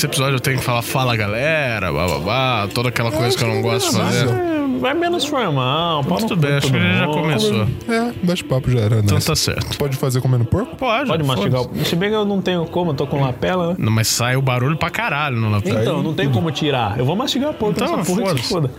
nesse episódio eu tenho que falar fala galera, bababá, toda aquela coisa que eu não gosto de fazer. Vai menos formal, no Tudo bem, acho que a gente já começou. É, bate-papo já era, né? Então tá certo. Pode fazer comendo porco? Pode, Pode mastigar. o- Se bem que eu não tenho como, eu tô com lapela, né? Não, mas sai o barulho pra caralho no laptop. Então, não tem como tirar. Eu vou mastigar porco Então, nessa porra que se foda.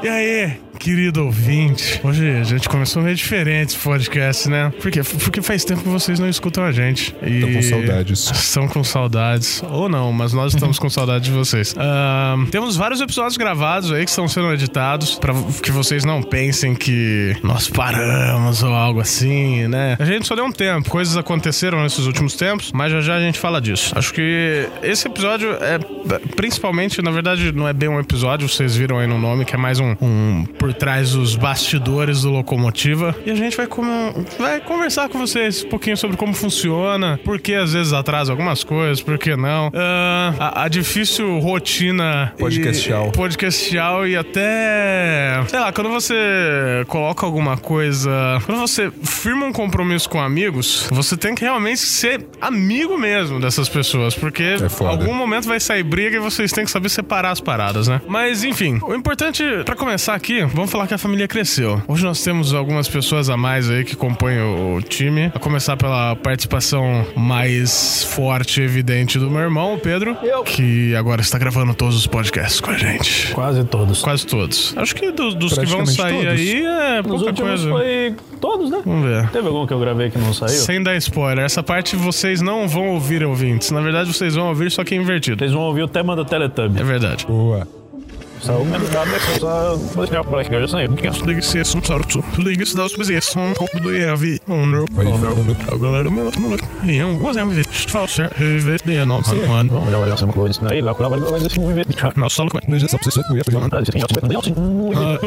E aí, querido ouvinte? Hoje a gente começou meio diferente esse podcast, né? Por quê? Porque faz tempo que vocês não escutam a gente. E... Tô com saudades. Estão com saudades. Ou não, mas nós estamos com saudades de vocês. Ahn, temos vários episódios gravados aí que estão sendo editados pra que vocês não pensem que nós paramos ou algo assim, né? A gente só deu um tempo. Coisas aconteceram nesses últimos tempos, mas já já a gente fala disso. Acho que esse episódio é principalmente, na verdade, não é bem um episódio, vocês viram aí no nome, que é mais um, um por trás dos bastidores do Locomotiva. E a gente vai, com- vai conversar com vocês um pouquinho sobre como funciona, por que às vezes atrasa algumas coisas, por que não. Ah, a, a difícil rotina Podcastial. e, podcastial e até. Sei lá, quando você coloca alguma coisa. Quando você firma um compromisso com amigos, você tem que realmente ser amigo mesmo dessas pessoas, porque É algum momento vai sair briga e vocês têm que saber separar as paradas, né? Mas enfim, o importante pra começar aqui, vamos falar que a família cresceu. Hoje nós temos algumas pessoas a mais aí que compõem o, time, a começar pela participação mais forte e evidente do meu irmão, o Pedro, Eu. que agora está gravando todos os podcasts com a gente. Quase todos. Quase todos. Acho que do- dos que vão sair todos. aí é Nos pouca coisa. foi todos, né? Vamos ver. Teve algum que eu gravei que não saiu? Sem dar spoiler, essa parte vocês não vão ouvir, ouvintes. Na verdade, vocês vão ouvir só que é invertido. Vocês vão ouvir o tema do Teletubby. É verdade. Boa. Saúde mental, só vou deixar pra que eu já saí. Liga-se som sarto. Liga-se das coisas som corpo do EV. Under. Vai, falando. A galera meu moleque. E eu vou ver. Falsa. Rever de não mano. Vamos olhar essa coisa. Aí, lá, lá, vai, vai, vai, vai, vai, vai. Nossa, sala com Mas essa pessoa que eu ia pegar uma- Ah, você tem outro, tem outro. Ah,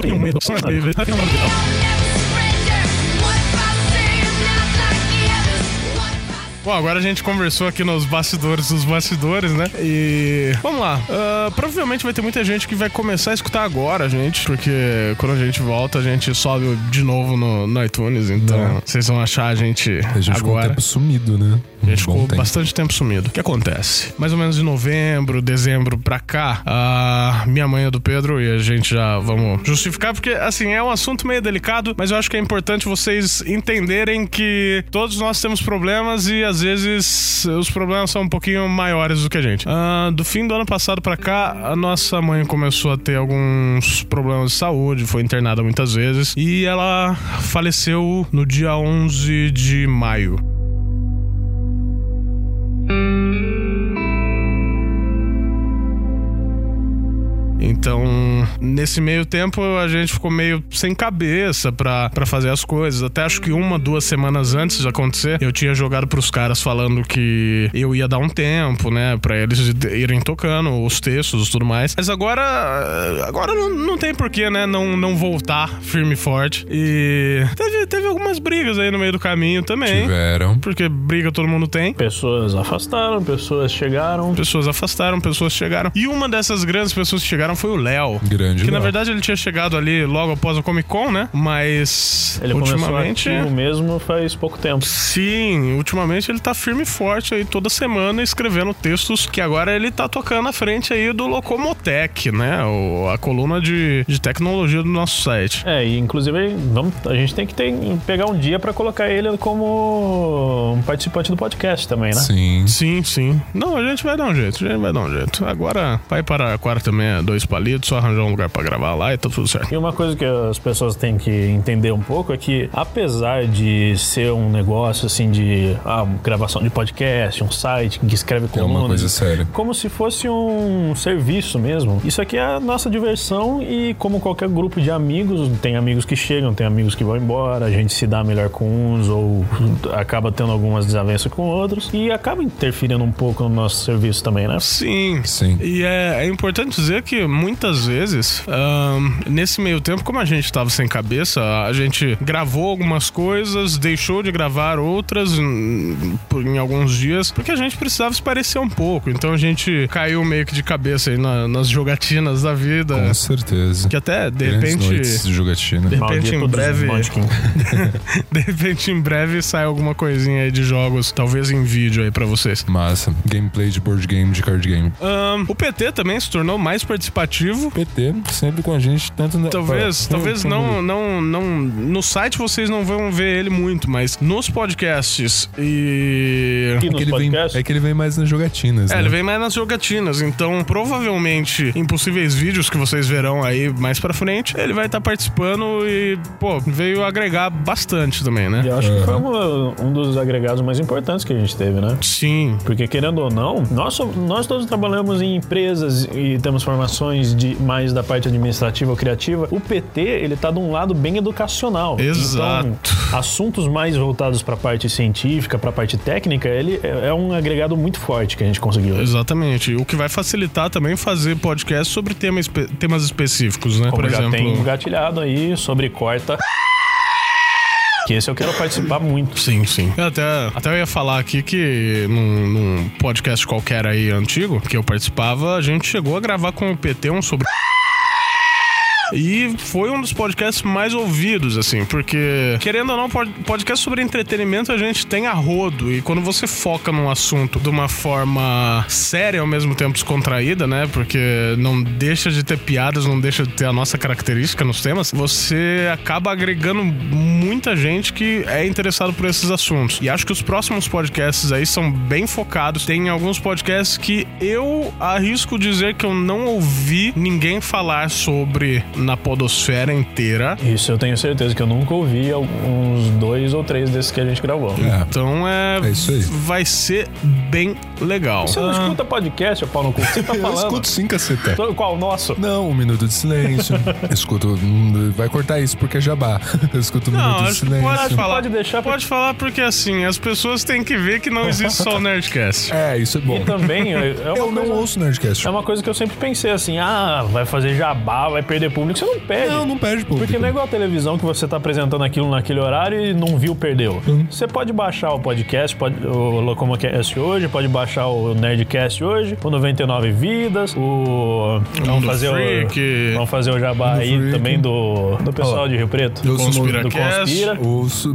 Bom, agora a gente conversou aqui nos bastidores dos bastidores, né? E vamos lá. Ah, provavelmente vai ter muita gente que vai começar a escutar agora, gente, porque quando a gente volta, a gente sobe de novo no, no iTunes, então É. vocês vão achar a gente, A gente ficou um agora. tempo sumido, né? A gente Bom ficou tempo. bastante tempo sumido. O que acontece? Mais ou menos de novembro, dezembro pra cá, a minha mãe é do Pedro e a gente já vamos justificar, porque assim, é um assunto meio delicado, mas eu acho que é importante vocês entenderem que todos nós temos problemas e às vezes os problemas são um pouquinho maiores do que a gente. Ah, do fim do ano passado pra cá, a nossa mãe começou a ter alguns problemas de saúde, foi internada muitas vezes e ela faleceu no dia 11 de maio. Então, nesse meio tempo, a gente ficou meio sem cabeça pra, pra fazer as coisas. Até acho que uma, duas semanas antes de acontecer, eu tinha jogado pros caras falando que eu ia dar um tempo, né? Pra eles irem tocando os textos e tudo mais. Mas agora, agora não, não tem porquê, né? Não, não voltar firme e forte. E teve, teve algumas brigas aí no meio do caminho também. Tiveram. Porque briga todo mundo tem. Pessoas afastaram, pessoas chegaram. Pessoas afastaram, pessoas chegaram. E uma dessas grandes pessoas que chegaram foi o Léo. Grande. Que na Léo. verdade ele tinha chegado ali logo após a Comic Con, né? Mas Ele ultimamente. ativo mesmo faz pouco tempo. Sim, ultimamente ele tá firme e forte aí toda semana escrevendo textos que agora ele tá tocando à frente aí do Locomotec, né? O, a coluna de, de tecnologia do nosso site. É, e inclusive vamos, a gente tem que ter- pegar um dia pra colocar ele como um participante do podcast também, né? Sim. Sim, sim. Não, a gente vai dar um jeito, a gente vai dar um jeito. Agora, vai para a quarta também é dois palitos, só arranjar um lugar pra gravar lá e tá tudo certo. E uma coisa que as pessoas têm que entender um pouco é que, apesar de ser um negócio assim de ah, gravação de podcast, um site que escreve É colunas, uma coisa séria. como se fosse um serviço mesmo. Isso aqui é a nossa diversão e como qualquer grupo de amigos, tem amigos que chegam, tem amigos que vão embora, a gente se dá melhor com uns ou acaba tendo algumas desavenças com outros e acaba interferindo um pouco no nosso serviço também, né? Sim. Sim. E é, é importante dizer que muitas vezes, ahn, nesse meio tempo, como a gente tava sem cabeça, a gente gravou algumas coisas, deixou de gravar outras em, por- em alguns dias, porque a gente precisava se parecer um pouco. Então a gente caiu meio que de cabeça aí na- nas jogatinas da vida. Com certeza. Que até, de Grandes repente. noites de jogatina. De repente, em breve. De repente, em breve, sai alguma coisinha aí de jogos, talvez em vídeo aí pra vocês. Massa. Gameplay de board game, de card game. Ahn, o PT também se tornou mais participativo. PT, sempre com a gente, tanto na. Talvez, pra- talvez não, não, não. No site vocês não vão ver ele muito, mas nos podcasts e. E É nos que, ele vem, podcasts? é que ele vem mais nas jogatinas, É, né? ele vem mais nas jogatinas, então provavelmente em possíveis vídeos que vocês verão aí mais pra frente, ele vai estar participando e, pô, veio agregar bastante também, E né? eu acho que foi um, um dos agregados mais importantes que a gente teve, né? Sim, Porque, querendo ou não, nós, nós todos trabalhamos em empresas e temos formações de mais da parte administrativa ou criativa. O PT, ele tá de um lado bem educacional. Exato. Então, assuntos mais voltados para a parte científica, para a parte técnica, ele é, é um agregado muito forte que a gente conseguiu. exatamente. O que vai facilitar também fazer podcast sobre tema espe- temas específicos, né? Como Por já exemplo. tem um gatilhado aí sobre corta. Que esse eu quero participar muito. Sim, sim. Eu até, até eu ia falar aqui que num, num podcast qualquer aí antigo que eu participava, a gente chegou a gravar com o PT um sobre. E foi um dos podcasts mais ouvidos, assim, porque, querendo ou não, pod- podcast sobre entretenimento a gente tem a rodo. E quando você foca num assunto de uma forma séria ao mesmo tempo descontraída, né? Porque não deixa de ter piadas, não deixa de ter a nossa característica nos temas, você acaba agregando muita gente que é interessado por esses assuntos. E acho que os próximos podcasts aí são bem focados. Tem alguns podcasts que eu arrisco dizer que eu não ouvi ninguém falar sobre na podosfera inteira. Isso eu tenho certeza que eu nunca ouvi uns dois ou três desses que a gente gravou. É. Então é, É isso aí. vai ser bem legal. Você não escuta podcast, ô pau no cu? Você tá Eu falando? escuto sim, caceta. Qual? o Nosso? Não, um minuto de silêncio. Eu escuto. hum, Vai cortar isso porque é jabá. Eu escuto um Não, minuto de silêncio. pode falar. Pode deixar Pode falar porque assim, as pessoas têm que ver que não existe só o Nerdcast. É, isso é bom. E também é é Eu não coisa, ouço Nerdcast. é uma coisa que eu sempre pensei assim: ah, vai fazer jabá, vai perder público. Você não perde. Não, não perde público. Porque não é igual a televisão que você tá apresentando aquilo naquele horário e não viu, perdeu. Hum. Você pode baixar o podcast, pode, o Locomocast hoje, pode baixar o Nerdcast hoje, o 99 Vidas, o. Vamos fazer Freak. o. Vamos fazer o jabá Mundo aí Freak. também do, do pessoal de Rio Preto. eu sou Conspira do. Conspira.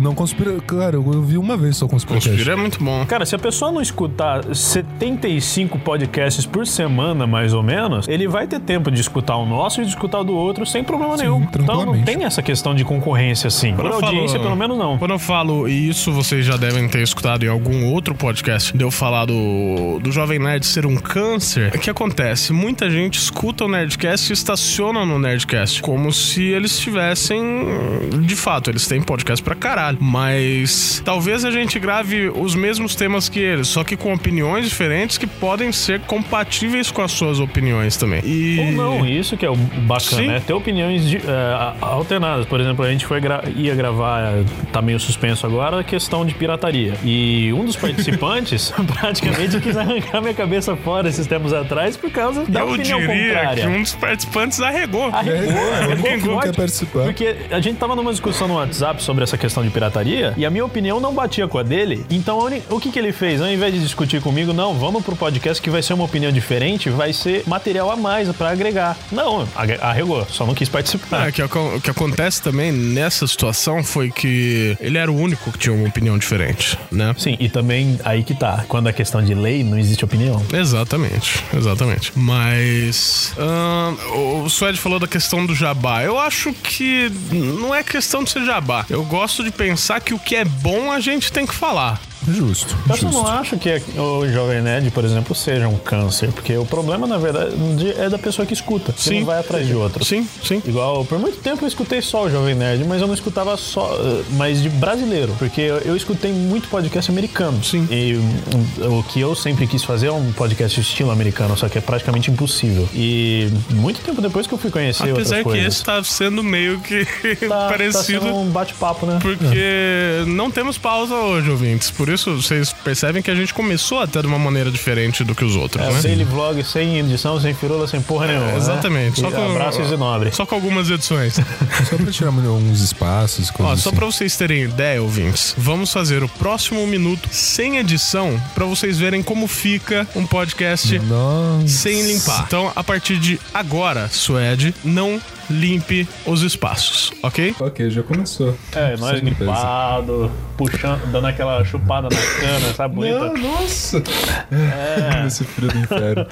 Não conspira. Claro, eu vi uma vez só conspira. Conspira é muito bom. Cara, se a pessoa não escutar 75 podcasts por semana, mais ou menos, ele vai ter tempo de escutar o nosso e de escutar o do outro sem problema nenhum. Então não tem essa questão de concorrência assim. Por Quando eu audiência, falo- pelo menos não. Quando eu falo isso, vocês já devem ter escutado em algum outro podcast de eu falar do, do Jovem Nerd ser um câncer. O que acontece? Muita gente escuta o Nerdcast e estaciona no Nerdcast. Como se eles tivessem. De fato, eles têm podcast pra caralho. Mas talvez a gente grave os mesmos temas que eles, só que com opiniões diferentes que podem ser compatíveis com as suas opiniões também. E. Ou não, isso que é o bacana, Sim. né? Ter opiniões de- é, alternadas. Por exemplo, a gente foi gra- ia gravar, é, tá meio suspenso agora, a questão de pirataria. E um dos participantes praticamente quis arrancar minha cabeça fora esses tempos atrás por causa da Eu opinião diria contrária. que um dos participantes arregou. Arregou, É, arregou que não forte. quer participar. Porque a gente tava numa discussão no WhatsApp sobre essa questão de pirataria e a minha opinião não batia com a dele. Então o que, que ele fez? Ao invés de discutir comigo, não, vamos pro podcast que vai ser uma opinião diferente, vai ser material a mais pra agregar. Não, arregou, só não quis participar. É, que o que acontece também nessa situação foi que ele era o único que tinha uma opinião diferente, né? Sim, e também aí que tá. Quando a questão de lei não existe opinião. Exatamente, exatamente. Mas ahn, o Suede falou da questão do jabá. Eu acho que não é questão de ser jabá. Eu gosto de pensar que o que é bom a gente tem que falar. Justo. Eu só justo. não acho que o Jovem Nerd, por exemplo, seja um câncer, porque o problema, na verdade, é da pessoa que escuta. Você Sim. não vai atrás de outro. Sim, sim. Igual, por muito tempo eu escutei só o Jovem Nerd, mas eu não escutava só, eh, mas de brasileiro, porque eu, eu escutei muito podcast americano. Sim. E hum, o que eu sempre quis fazer é um podcast estilo americano, só que é praticamente impossível. E muito tempo depois que eu fui conhecer Apesar outras que esse tá sendo meio que tá, parecido. Tá um bate-papo, né? Porque não temos pausa hoje, ouvintes. Por isso, vocês percebem que a gente começou até de uma maneira diferente do que os outros, É, né? sem vlog, sem edição, sem firula, sem porra nenhuma. né? exatamente. Só E com- Abraços e nobre. Só com algumas edições. Só pra tirar uns espaços, coisas Ó, só assim. pra vocês terem ideia, ouvintes, vamos fazer o próximo minuto sem edição pra vocês verem como fica um podcast Nossa. sem limpar. Então, a partir de agora, Suede, não limpe os espaços, ok? Ok, já começou. É, nós gripado, puxando, dando aquela chupada na cana, sabe? Bonita. Não, nossa! É. Esse frio do inferno.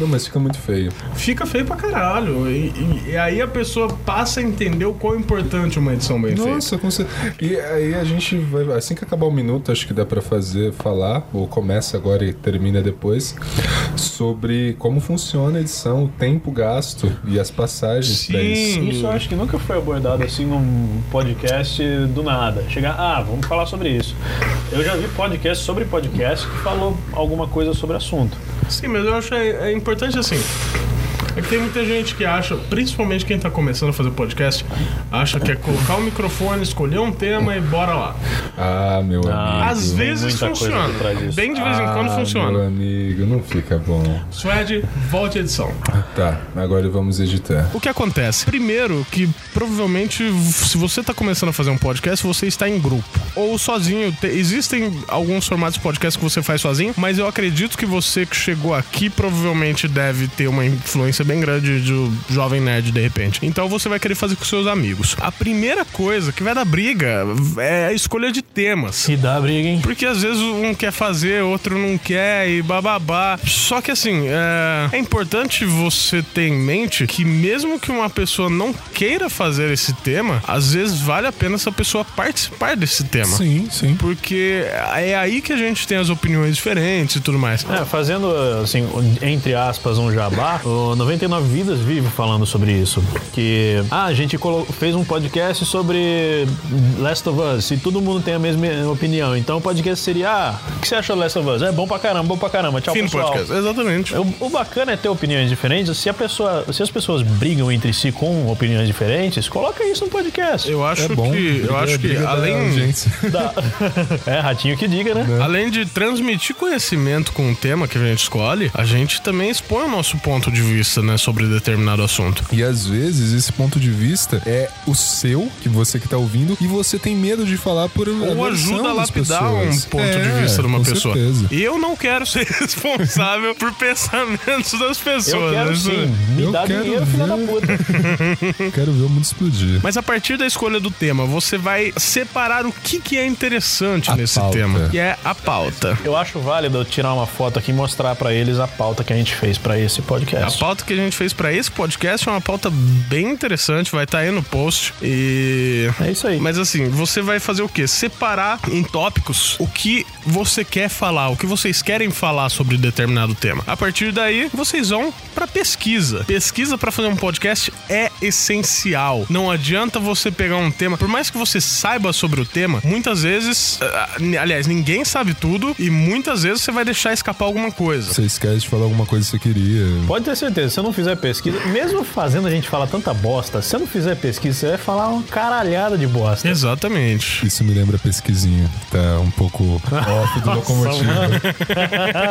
Não, mas fica muito feio. Fica feio pra caralho. E, e- e aí a pessoa passa a entender o quão importante uma edição bem feita. Nossa, com certeza. E aí a gente vai. Assim que acabar o minuto, acho que dá pra fazer, falar, ou começa agora e termina depois, sobre como funciona a edição, o tempo gasto e as passagens Sim. pra isso. Isso eu acho que nunca foi abordado assim num podcast do nada. Chegar, ah, vamos falar sobre isso. Eu já vi podcast sobre podcast que falou alguma coisa sobre o assunto. Sim, mas eu acho é, é importante assim. É que tem muita gente que acha, principalmente quem tá começando a fazer podcast, acha que é colocar o microfone, escolher um tema e bora lá. Ah, meu Ah, amigo. Às vezes funciona. Bem de vez em quando Ah, Meu funciona. amigo, não fica bom. Suede, volte à edição. Tá, agora vamos editar. O que acontece? Primeiro, que provavelmente, se você tá começando a fazer um podcast, você está em grupo. Ou sozinho. Te- existem alguns formatos de podcast que você faz sozinho, mas eu acredito que você que chegou aqui provavelmente deve ter uma influência bem grande do jovem nerd, de repente. Então você vai querer fazer com seus amigos. A primeira coisa que vai dar briga é a escolha de temas. E dá briga, hein? Porque às vezes um quer fazer, outro não quer e bababá. Só que assim, é, é importante você ter em mente que mesmo que uma pessoa não queira fazer esse tema, às vezes vale a pena essa pessoa participar desse tema. Sim, sim. Porque é aí que a gente tem as opiniões diferentes e tudo mais. É, fazendo, assim, entre aspas, um jabá, o 99 Vidas vive falando sobre isso. Que, ah, a gente fez um podcast sobre Last of Us e todo mundo tem a mesma opinião. Então o podcast seria, ah, o que você achou de Last of Us? É bom pra caramba, bom pra caramba. Tchau, Fim do pessoal. podcast. Exatamente. O, o bacana é ter opiniões diferentes. Se a pessoa, se as pessoas brigam entre si com opiniões diferentes, coloca isso no podcast. Eu acho É bom. que, eu briga- acho que briga da além, audiência. Dá. é, ratinho que diga, né? Além de transmitir conhecimento com o tema que a gente escolhe, a gente também expõe o nosso ponto de vista, né, sobre determinado assunto. E às vezes esse ponto de vista é o seu, que você que tá ouvindo, e você tem medo de falar por Ou ajuda a lapidar um ponto de vista de uma É, com pessoa. Certeza. E eu não quero ser responsável por pensamentos das pessoas. Eu quero sim. Me Eu dá quero dinheiro, filha da ver. puta. Quero ver o mundo explodir. Mas a partir da escolha do tema, você vai separar o que, que é interessante A nesse pauta. tema, que é a pauta. Eu acho válido eu tirar uma foto aqui e mostrar pra eles a pauta que a gente fez pra esse A podcast. pauta que a gente fez pra esse podcast é uma pauta bem interessante, vai estar aí no post. E. É isso aí. Mas assim, você vai fazer o quê? Separar em tópicos o que você quer falar, o que vocês querem falar sobre determinado tema. A partir daí, vocês vão pra pesquisa. Pesquisa pra fazer um podcast é essencial. Não adianta você pegar um tema, por mais que você saiba sobre o tema, muitas vezes, ah, aliás, ninguém sabe tudo e muitas vezes você vai deixar escapar alguma coisa. Você esquece de falar alguma coisa que você queria. Pode ter certeza, se você não fizer pesquisa, mesmo fazendo a gente falar tanta bosta, se você não fizer pesquisa, você vai falar uma caralhada de bosta. Exatamente. Isso me lembra a pesquisinha. Tá um pouco off do locomotivo.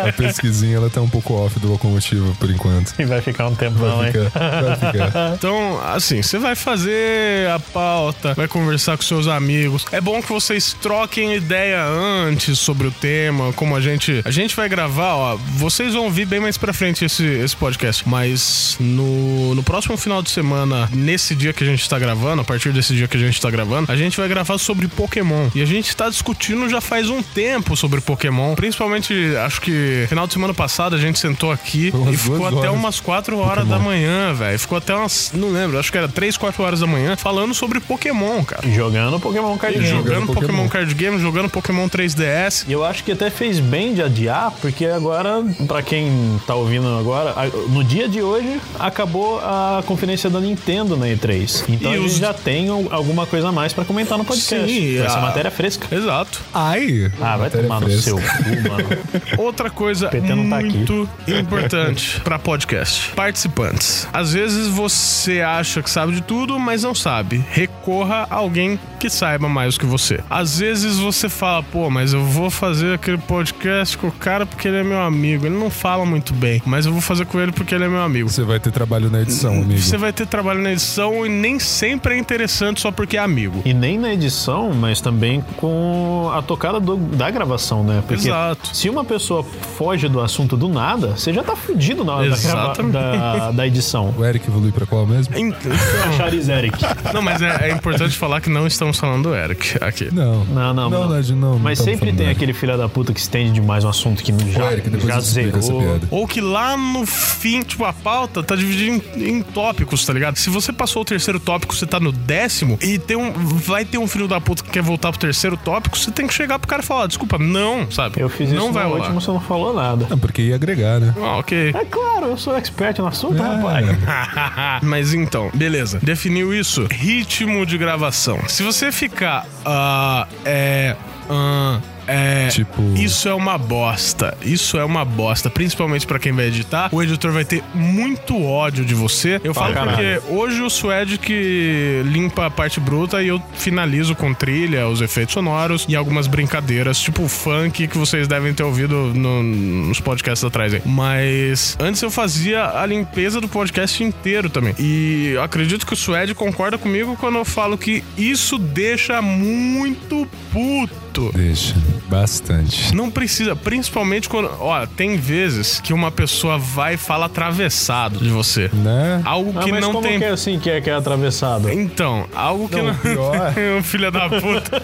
A pesquisinha, ela tá um pouco off do locomotivo por enquanto. E vai ficar um tempo não, Vai hein? ficar, vai ficar. Então, assim, você vai fazer a pauta, vai conversar com seus amigos. É bom que vocês troquem ideia antes sobre o tema, como a gente. A gente vai gravar, ó. Vocês vão ouvir bem mais pra frente esse, esse podcast. Mas no, no próximo final de semana, nesse dia que a gente tá gravando, a partir desse dia que a gente tá gravando, a gente vai gravar sobre Pokémon. E a gente tá discutindo já faz um tempo sobre Pokémon. Principalmente, acho que final de semana passada a gente sentou aqui umas e ficou até horas. umas 4 horas da manhã, velho. Ficou até umas. Não lembro, acho que era 3, 4 horas da manhã falando sobre Pokémon, cara. Jogando Pokémon Card Game. jogando Pokémon. Pokémon Card Game, jogando Pokémon 3DS. E eu acho que até fez bem de adiar, porque agora, pra quem tá ouvindo agora, no dia de hoje hoje acabou a conferência da Nintendo na E3. Então E a gente os- já tem al- alguma coisa a mais pra comentar no podcast. Sim, Vai ser a- matéria fresca. Exato. Ai! Ah, vai matéria tomar no fresca. seu cu, mano. Outra coisa tá muito importante pra podcast. Participantes. Às vezes você acha que sabe de tudo, mas não sabe. Recorra a alguém que saiba mais que você. Às vezes você fala, pô, mas eu vou fazer aquele podcast com o cara porque ele é meu amigo. Ele não fala muito bem, mas eu vou fazer com ele porque ele é meu amigo. Você vai ter trabalho na edição, amigo. Você vai ter trabalho na edição e nem sempre é interessante só porque é amigo. E nem na edição, mas também com a tocada do- da gravação, né? Porque Exato. se uma pessoa foge do assunto do nada, você já tá fudido na hora da, da, da edição. O Eric evolui pra qual mesmo? Então, Charis Eric. não, mas é, é importante falar que não estamos falando do Eric aqui. Não. Não, não, Não, não. Não, não Mas sempre tem aquele filho da puta que estende demais um assunto que já, O Eric, já zerou. Ou que lá no fim, tipo, a pauta tá dividida em, em tópicos, tá ligado? Se você passou o terceiro tópico, você tá no décimo, e tem um, vai ter um filho da puta que quer voltar pro terceiro tópico, você tem que chegar pro cara e falar, desculpa, não, sabe? Eu fiz não isso vai no rolar. último, você não falou nada. Não, porque ia agregar, né? Ah, ok. É claro, eu sou expert no assunto, É. rapaz. Mas então, beleza. Definiu isso. Ritmo de gravação. Se você ficar. ah, é. ah, é, Tipo- Isso é uma bosta. Isso é uma bosta. Principalmente pra quem vai editar. O editor vai ter muito ódio de você. Eu falo caralho. porque hoje o Suede que limpa a parte bruta e eu finalizo com trilha, os efeitos sonoros e algumas brincadeiras, tipo funk que vocês devem ter ouvido no- nos podcasts atrás aí. Mas antes eu fazia a limpeza do podcast inteiro também. E acredito que o Suede concorda comigo quando eu falo que isso deixa muito puto. Deixa. Bastante. Não precisa, principalmente quando. Ó, tem vezes que uma pessoa vai e fala atravessado de você. Né? Algo Ah, que mas não como tem. que é assim que é, que é atravessado? Então, algo que Não, não. o pior- O filho da puta.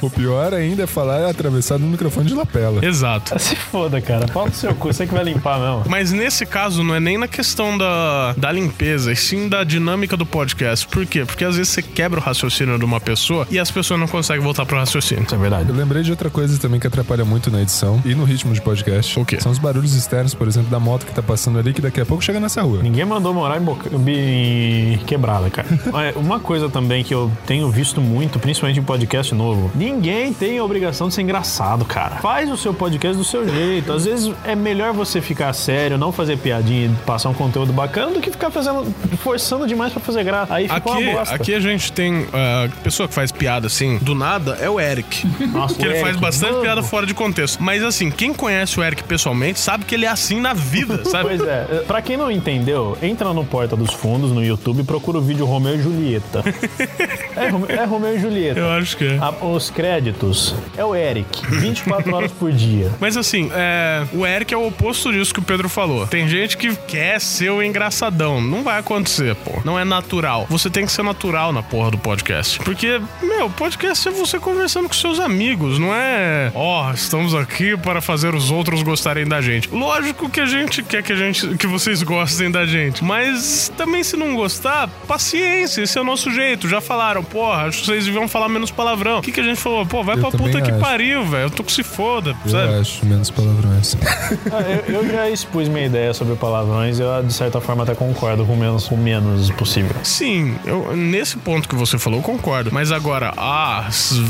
O pior ainda é falar atravessado no microfone de lapela. Exato. Se foda, cara. Fala do seu cu, você que vai limpar mesmo. Mas nesse caso, não é nem na questão da, da limpeza, e sim da dinâmica do podcast. Por quê? Porque às vezes você quebra o raciocínio de uma pessoa e as pessoas não conseguem voltar pro raciocínio. Isso é verdade. Eu lembrei de outra coisa também que atrapalha muito na edição e no ritmo de podcast. O quê? São os barulhos externos, por exemplo, da moto que tá passando ali, que daqui a pouco chega nessa rua. Ninguém mandou morar em, boca... em quebrada, cara. Olha, Uma coisa também que eu tenho visto muito, principalmente em podcast novo, ninguém tem a obrigação de ser engraçado, cara. Faz o seu podcast do seu jeito. Às vezes é melhor você ficar sério, não fazer piadinha e passar um conteúdo bacana do que ficar fazendo, forçando demais pra fazer graça. Aí fica Aqui, uma bosta. aqui a gente tem. A pessoa que faz piada assim, do nada, é o Eric. Nossa, que ele faz Eric, bastante mano. piada fora de contexto. Mas assim, quem conhece o Eric pessoalmente sabe que ele é assim na vida, sabe? Pois é, pra quem não entendeu, entra no Porta dos Fundos no YouTube e procura o vídeo Romeu e Julieta. é, é Romeu e Julieta. Eu acho que é. A- os créditos é o Eric, 24 horas por dia. Mas assim, é, o Eric é o oposto disso que o Pedro falou. Tem gente que quer ser o engraçadão. Não vai acontecer, pô. Não é natural. Você tem que ser natural na porra do podcast. Porque, meu, podcast é você conversando com seus amigos, não é. Ó, estamos aqui para fazer os outros gostarem da gente. Lógico que a gente quer que a gente que vocês gostem da gente. Mas também se não gostar, paciência, esse é o nosso jeito. Já falaram, porra, acho que vocês deviam falar menos palavrão. O que, que a gente falou? Pô, vai Eu pra puta também que acho. pariu, velho. Eu tô que se foda, Eu sabe? acho, menos palavrões. Ah, eu, eu já expus minha ideia sobre palavrões e eu, de certa forma, até concordo com o menos, o menos possível. Sim, eu, nesse ponto que você falou, eu concordo. Mas agora, ah,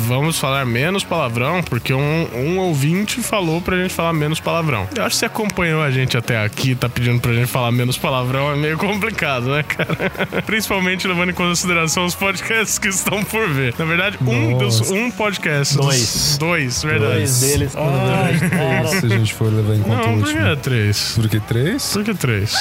vamos falar menos palavrão, porque um, um ouvinte falou pra gente falar menos palavrão. Eu acho que você acompanhou a gente até aqui, tá pedindo pra gente falar menos palavrão, é meio complicado, né, cara? Principalmente levando em consideração os podcasts que estão por ver. Na verdade, um, dos, um podcast. dos- Dois. dois, verdade. Dois deles. Cara. Se a gente for levar em conta o Não, por último. que três? Por que três? Por que três?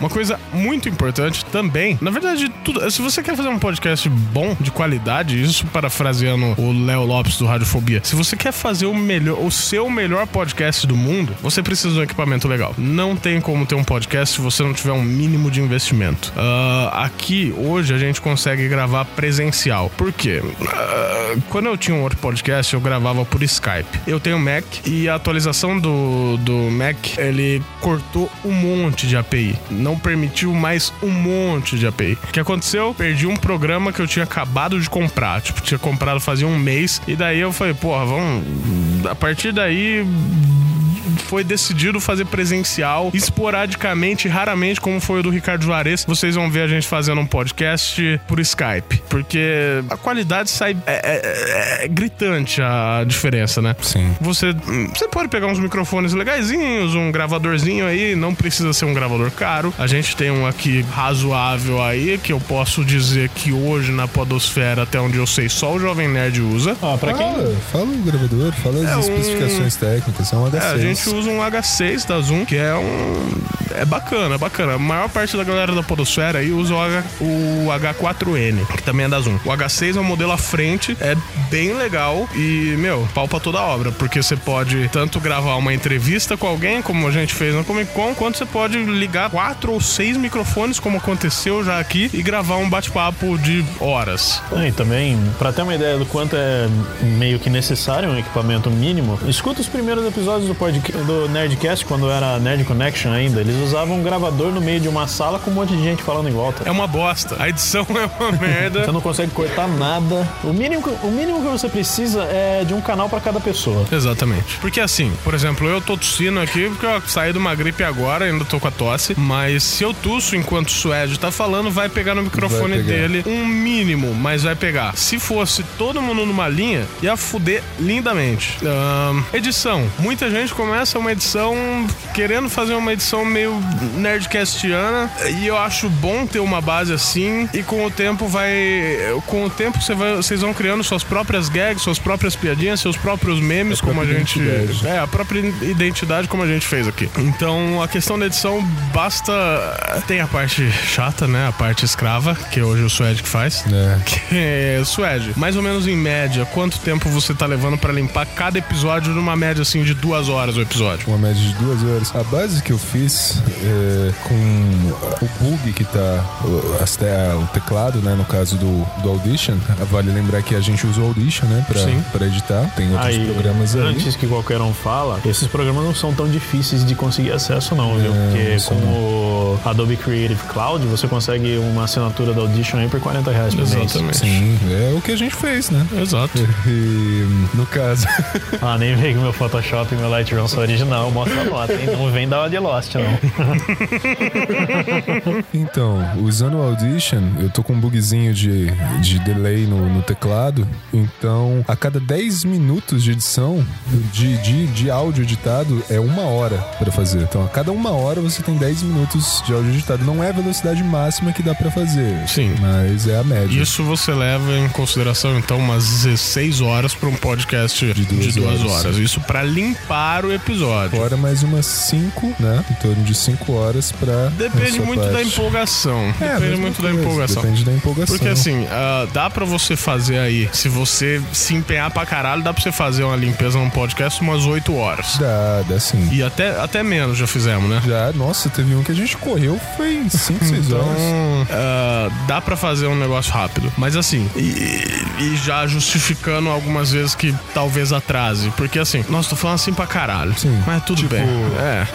Uma coisa muito importante também, na verdade, tudo, se você quer fazer um podcast bom, de qualidade, isso parafraseando o Léo Lopes do Radiofobia, se você quer fazer o melhor, o seu melhor podcast do mundo, você precisa de um equipamento legal. Não tem como ter um podcast se você não tiver um mínimo de investimento. Ah, aqui, hoje, a gente consegue gravar presencial. Por quê? Ah, quando eu tinha um outro podcast, eu gravava por Skype. Eu tenho Mac e a atualização do, do Mac, ele cortou um monte de API. Não permitiu mais um monte de API. O que aconteceu? Perdi um programa que eu tinha acabado de comprar. Tipo, tinha comprado fazia um mês. E daí eu falei, porra, vamos. A partir daí foi decidido fazer presencial, esporadicamente, raramente, como foi o do Ricardo Juarez. Vocês vão ver a gente fazendo um podcast por Skype. Porque a qualidade sai. É, é- é gritante a diferença, né? Sim. Você, você pode pegar uns microfones legaisinhos, um gravadorzinho aí, não precisa ser um gravador caro. A gente tem um aqui razoável aí, que eu posso dizer que hoje na Podosfera, até onde eu sei, só o Jovem Nerd usa. Ah, pra quem. Fala, fala o gravador, fala as É um- especificações técnicas, é um H6. É, a gente usa um H6 da Zoom, que é um. É bacana, é bacana. A maior parte da galera da Podosfera aí usa o, H, o H4N, que também é da Zoom. O H6 é um modelo à frente, é bem legal e, meu, pau pra toda a obra, porque você pode tanto gravar uma entrevista com alguém, como a gente fez na Comic Con, quanto você pode ligar quatro ou seis microfones, como aconteceu já aqui, e gravar um bate-papo de horas. Ah, E também, pra ter uma ideia do quanto é meio que necessário um equipamento mínimo, escuta os primeiros episódios do, podca- do Nerdcast, quando era Nerd Connection ainda. Eles usavam um gravador no meio de uma sala com um monte de gente falando em volta. É uma bosta. A edição é uma merda. Você não consegue cortar nada. O mínimo, que- o mínimo que você precisa é de um canal pra cada pessoa. Exatamente. Porque assim, por exemplo, eu tô tossindo aqui porque eu saí de uma gripe agora, ainda tô com a tosse. Mas se eu tusso enquanto o Suede tá falando, vai pegar no microfone dele um mínimo, mas vai pegar. Se fosse todo mundo numa linha, ia fuder lindamente. Ahn, edição. Muita gente começa uma edição querendo fazer uma edição meio nerdcastiana. E eu acho bom ter uma base assim. E com o tempo vai. Com o tempo você vai- vocês vão criando suas próprias gags, suas próprias piadinhas, seus próprios memes, como a gente. É, a própria identidade como a gente fez aqui. Então a questão da edição basta. Tem a parte chata, né? A parte escrava, que hoje o Suede que faz. É. Que é, Suede, mais ou menos em média, quanto tempo você tá levando pra limpar cada episódio numa média assim de duas horas o episódio? Uma média de duas horas. A base que eu fiz é, com o bug que tá o, as te- o teclado, né? No caso do, do Audition. Vale lembrar que a gente usa o Audition, né? Pra, Sim. pra editar. Tem outros Aí, programas aí. antes que qualquer um fala, esses programas não são tão difíceis de conseguir acesso, não, viu? Não, Porque não com o Adobe Creative Cloud, você consegue uma assinatura da Audition aí por 40 reais por mês. Exatamente. Sim, é o que a gente fez, né? Exato. E, no caso, Ah, nem vem que meu Photoshop e meu Lightroom são original, mostra a nota, hein? Não vem da de Lost, não. então, usando o Audition, eu tô com um bugzinho de, de delay no, no teclado. Então, a cada 10 minutos de edição de, de, de áudio editado é uma hora pra fazer. Então, a cada uma hora você tem 10 minutos de áudio editado. Não é a velocidade máxima que dá pra fazer. Sim. Mas é a média. Isso você leva em consideração, então, umas 16 horas pra um podcast de duas duas, horas. horas. Isso pra limpar o episódio. Fora mais umas 5, né? Em torno de 5 horas pra. Depende muito da parte. empolgação. É, Depende muito da coisa, empolgação. Depende da empolgação. Porque assim, ah, dá pra você fazer aí, se você se empenhar pra caralho, dá pra você fazer uma limpeza num podcast umas 8 horas. Dá, dá sim. E até, até menos já fizemos, né? Já, nossa, teve um que a gente correu, foi em 5, 6 Então, horas. ah, dá pra fazer um negócio rápido. Mas assim, e, e já justificando algumas vezes que talvez atrase. Porque assim, nossa, tô falando assim pra caralho. Sim. Mas tudo Tipo- bem. É.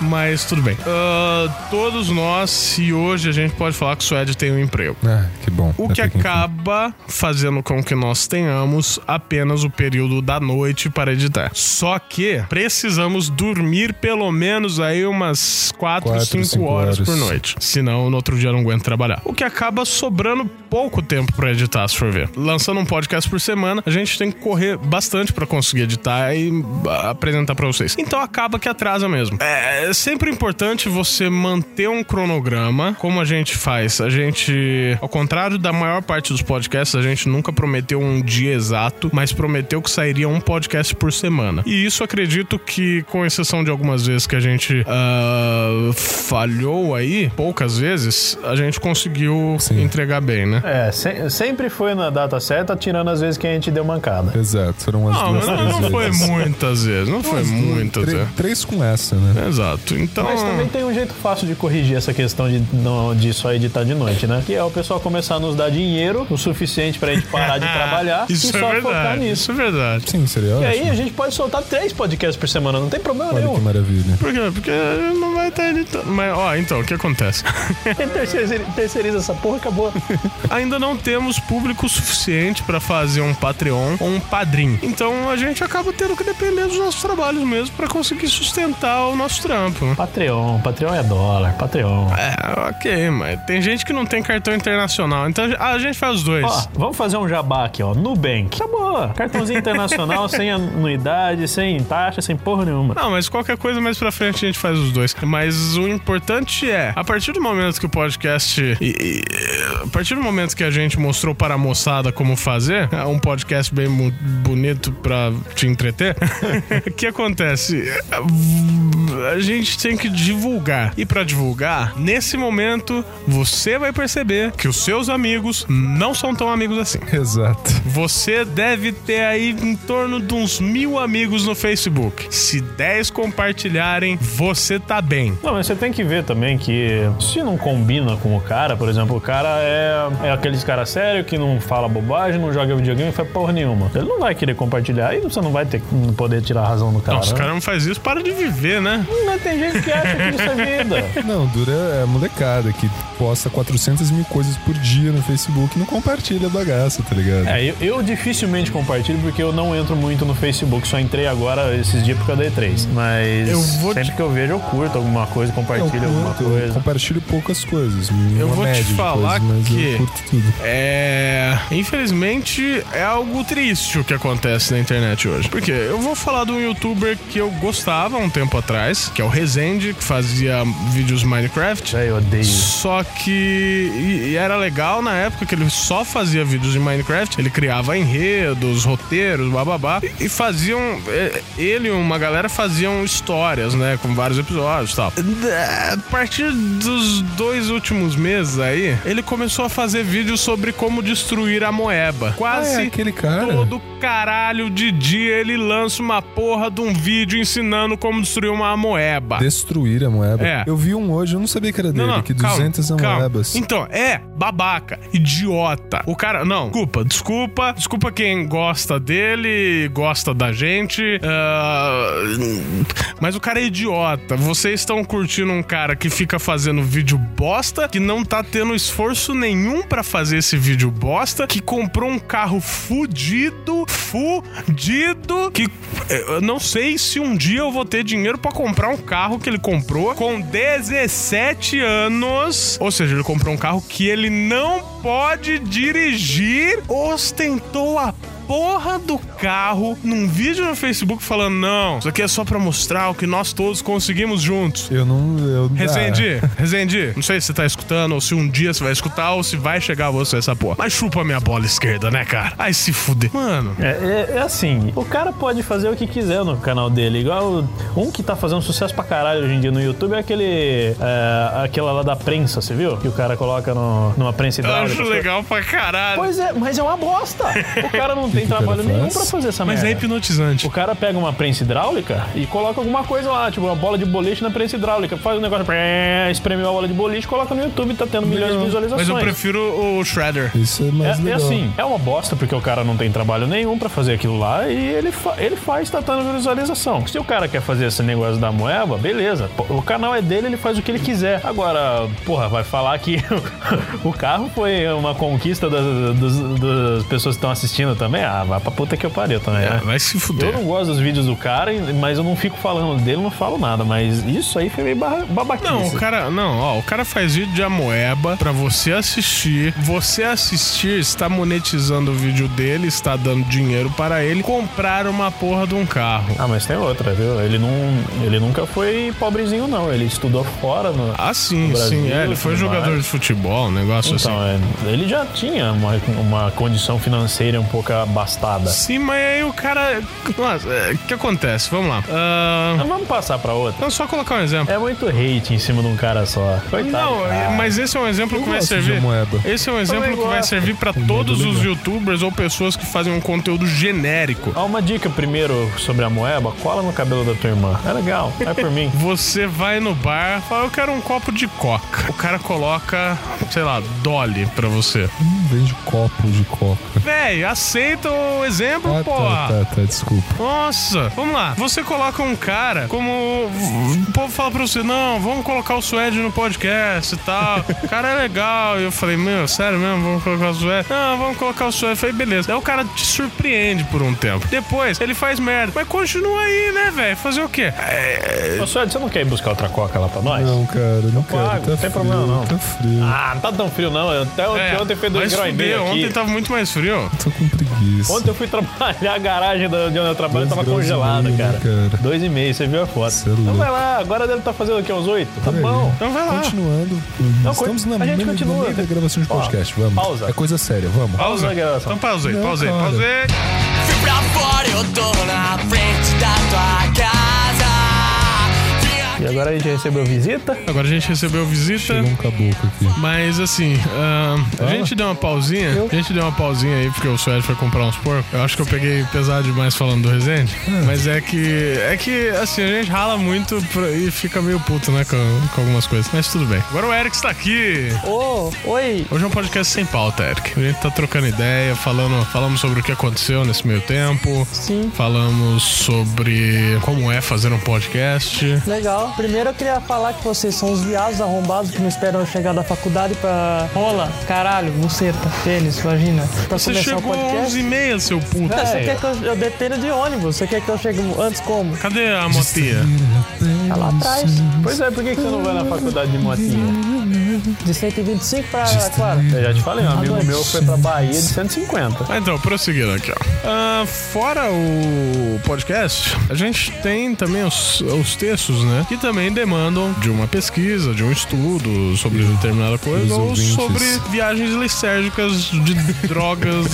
Mas tudo bem. Ah, todos nós, se hoje a gente pode falar que o Suede tem um emprego. Ah, que bom. O que acaba fazendo com que nós tenhamos apenas o período da noite para editar. Só que precisamos dormir pelo menos aí umas 4, Quatro, 5 cinco horas, horas. por noite. Senão no outro dia eu não aguento trabalhar. O que acaba sobrando pouco tempo para editar, se for ver. Lançando um podcast por semana, a gente tem que correr bastante para conseguir editar e ah, apresentar para vocês. Então acaba que atrasa mesmo. É sempre importante você manter um cronograma, como a gente faz. A gente, ao contrário da maior parte dos podcasts, a gente nunca prometeu um dia exato, mas prometeu que sairia um podcast por semana. E isso acredito que, com exceção de algumas vezes que a gente ah, falhou aí, poucas vezes, a gente conseguiu Sim. entregar bem, né? É, se- sempre foi na data certa, tirando as vezes que a gente deu mancada. Exato, foram as Não, duas, não, não foi muitas vezes, não foi Umas duas, muitas três- vezes. Três com essa, né? Exato. Então. Mas também tem um jeito fácil de corrigir essa questão de, não, de só editar de noite, né? Que é o pessoal começar a nos dar dinheiro o suficiente pra gente parar de trabalhar Isso e é só focar verdade. nisso. Isso é verdade. Sim, seria E ótimo. aí a gente pode soltar três podcasts por semana, não tem problema Olha que nenhum. maravilha. Por quê? Porque não vai estar editando. Mas, ó, então, o que acontece? Terceiriza, terceiriza essa porra, acabou. Ainda não temos público suficiente pra fazer um Patreon ou um Padrim. Então a gente acaba tendo que depender dos nossos trabalhos mesmo. Mesmo pra conseguir sustentar o nosso trampo. né? Patreon, Patreon é dólar, Patreon. É, ok, mas tem gente que não tem cartão internacional, então a gente faz os dois. Ó, vamos fazer um jabá aqui, ó. Nubank. Tá boa. Cartãozinho internacional, sem anuidade, sem taxa, sem porra nenhuma. Não, mas qualquer coisa mais pra frente a gente faz os dois. Mas o importante é, a partir do momento que o podcast. e- e- a partir do momento que a gente mostrou para a moçada como fazer, é um podcast bem bonito pra te entreter, o que acontece? A gente tem que divulgar. E pra divulgar, nesse momento, você vai perceber que os seus amigos não são tão amigos assim. Exato. Você deve ter aí em torno de uns mil amigos no Facebook. Se 10 compartilharem, você tá bem. Não, mas você tem que ver também que se não combina com o cara, por exemplo, o cara é, é aqueles cara sério que não fala bobagem, não joga videogame, não faz porra nenhuma. Ele não vai querer compartilhar e você não vai ter, não poder tirar a razão do cara. Não, se o né? cara não faz isso, para de viver, né? Mas tem gente que acha que isso é vida. Não, dura é a molecada que posta 400 mil coisas por dia no Facebook e não compartilha bagaça, tá ligado? É, eu, eu dificilmente compartilho porque eu não entro muito no Facebook, só entrei agora esses dias por causa da E3. Mas Eu vou sempre te- que eu vejo, eu curto alguma coisa, Eu, compartilho alguma curto, eu coisa. compartilho poucas coisas. Eu vou te falar coisas, que- eu curto tudo. É. Infelizmente, é algo triste o que acontece na internet hoje. Porque eu vou falar de um youtuber que eu gostava há um tempo atrás, que é o Rezende, que fazia vídeos Minecraft. É, eu odeio. Só que. E, e era legal na época que ele só fazia vídeos de Minecraft. Ele criava enredos, roteiros, bababá. E, e faziam. é, Ele e uma galera faziam histórias, né? Com vários episódios e tal. A partir dos dois últimos meses aí, ele começou a fazer vídeos sobre como destruir a moeba. Quase. Ah, é aquele cara? Todo caralho de dia ele lança uma porra de um vídeo ensinando como destruir uma moeba. Destruir a moeba. É. Eu vi um hoje, eu não sabia que era dele, que 200 calma. amoebas. Então, é babaca, idiota. O cara, não, desculpa, desculpa, desculpa quem gosta dele, gosta da gente, ah, mas o cara é idiota. Vocês estão curtindo um cara que fica fazendo vídeo bosta, que não tá tendo esforço nenhum pra fazer esse vídeo bosta, que comprou um carro fudido, fudido, que eh, eu não sei se um dia eu vou ter dinheiro pra comprar um carro que ele comprou com 17 anos. Ou seja, ele comprou um carro que ele não pode dirigir. Ostentou a porra do carro num vídeo no Facebook falando: não, isso aqui é só pra mostrar o que nós todos conseguimos juntos. Eu não. Eu, Rezende, Rezende, não sei se você tá escutando, ou se um dia você vai escutar, ou se vai chegar a você essa porra. Mas chupa minha bola esquerda, né, cara? Ai, se fuder. Mano, É, é- é assim, o cara pode fazer o que quiser no canal dele. Igual um que tá fazendo sucesso pra caralho hoje em dia no YouTube é aquele. É, aquela lá da prensa, você viu? Que o cara coloca no- numa prensa eu hidráulica. acho legal pra caralho. Pois é, mas é uma bosta. O cara não tem trabalho nenhum pra fazer essa Mas é hipnotizante. O cara pega uma prensa hidráulica e coloca alguma coisa lá, tipo uma bola de boliche na prensa hidráulica. Faz um negócio, espreme a bola de boliche, coloca no YouTube e tá tendo milhões de visualizações. Mas eu prefiro o Shredder. Isso é mais É, é legal. assim, é uma bosta porque o cara não tem trabalho nenhum pra fazer aquilo lá e ele, fa- ele faz tá tendo visualização. Se o cara quer fazer esse negócio da moeba, beleza. O canal é dele, ele faz o que ele quiser. Agora, porra, vai falar que o carro foi uma conquista das, das- das pessoas que estão assistindo também? Ah, vai pra puta que eu pariu também, né? Vai se Eu fuder. não gosto dos vídeos do cara, mas eu não fico falando dele, não falo nada. Mas isso aí foi meio babaquice. Não, o cara, não, ó, o cara faz vídeo de amoeba pra você assistir. Você assistir está monetizando o vídeo dele, está dando dinheiro para ele comprar uma porra de um carro. Ah, mas tem outra, viu? Ele, não, ele nunca foi pobrezinho, não. Ele estudou fora no. Ah, sim, No Brasil, sim, é, ele foi jogador mais. de futebol, um negócio assim. Então, é, ele já tinha uma, uma condição financeira um pouco abastada. Sim, mas aí o cara. Nossa, é, o que acontece? Vamos lá. Ah, Mas vamos passar pra outra. Então, só colocar um exemplo. É muito hate em cima de um cara só. Coitado. Não, cara. mas esse é um exemplo Eu que vai gosto de servir. amoeba. Esse é um exemplo que vai gosto. servir pra todos os youtubers ou pessoas que fazem um conteúdo genérico. Ó, uma dica primeiro sobre a moeba: cola no cabelo da tua irmã. É legal, vai por mim. Você vai no bar, fala, eu quero um copo de coca. O cara coloca, sei lá, Dolly pra você. Hum, Vende copo de coca. Véi, aceita o exemplo, Ah, porra. tá, tá, tá, desculpa. Nossa, vamos lá. Você coloca um cara como. O povo fala pra você, não, vamos colocar o Suede no podcast e tal. O cara é legal. E eu falei, meu, sério mesmo, vamos colocar o Suede? Não, vamos colocar o Suede. Eu falei, beleza. Daí o cara te surpreende por um tempo. Depois, ele faz merda. Mas continua aí, né, velho? Fazer o quê? É, Ô, Suede, você não quer ir buscar outra coca lá pra nós? Não, cara, não quero. pago, tá não tem frio, problema, não. Tá frio. Ah, não tá tão frio não. Eu- Até ontem, é, ontem fez dois mas graus e meio. Ontem tava muito mais frio. Tô com preguiça. Ontem eu fui trabalhar, a garagem da- de onde eu trabalho Dois tava congelada, meio, cara. cara? Dois e meio, você viu a foto. É Então vai lá, agora deve estar fazendo o quê? Uns oito? Tá bom. Então vai lá. Continuando. Não, Estamos na, a gente no, continua. meio da gravação de Ó, podcast, vamos. pausa. É coisa séria, vamos. Pausa. Pausa a gravação. Então pausa aí, Não, pausa aí, cara. pausa aí. Fui pra fora, eu tô na frente da tua casa. E agora a gente recebeu visita. Agora a gente recebeu visita. Chegou um caboclo aqui. Mas assim, ahn, a gente deu uma pausinha. A gente deu uma pausinha aí porque o Suede foi comprar uns porcos. Eu acho que eu peguei pesado demais falando do Resende. Mas é que. É que, assim, a gente rala muito pra- e fica meio puto, né? Com, com algumas coisas. Mas tudo bem. Agora o Eric está aqui. Ô, oi. Hoje é um podcast sem pauta, Eric. A gente tá trocando ideia, falando, falamos sobre o que aconteceu nesse meio tempo. Sim. Falamos sobre como é fazer um podcast. Legal. Primeiro eu queria falar que vocês são os viados arrombados que não esperam eu chegar da faculdade pra rola, caralho, buceta, tênis, vagina. Pra Você começar o chegou às podcast. 11h30, seu puto. Você É. quer que eu, eu dependo de ônibus? Você quer que eu chegue antes como? Cadê a motinha? Tá lá atrás. Pois é, por que que você não vai na faculdade de motinha? De 125 pra Araraquara. Eu já te falei, um amigo meu foi pra Bahia de 150. Ah, Então, prosseguindo aqui, ó. Ah, fora o podcast, a gente tem também os, os textos, né? Que também demandam de uma pesquisa, de um estudo sobre determinada coisa, os ou ouvintes. sobre viagens licérgicas de drogas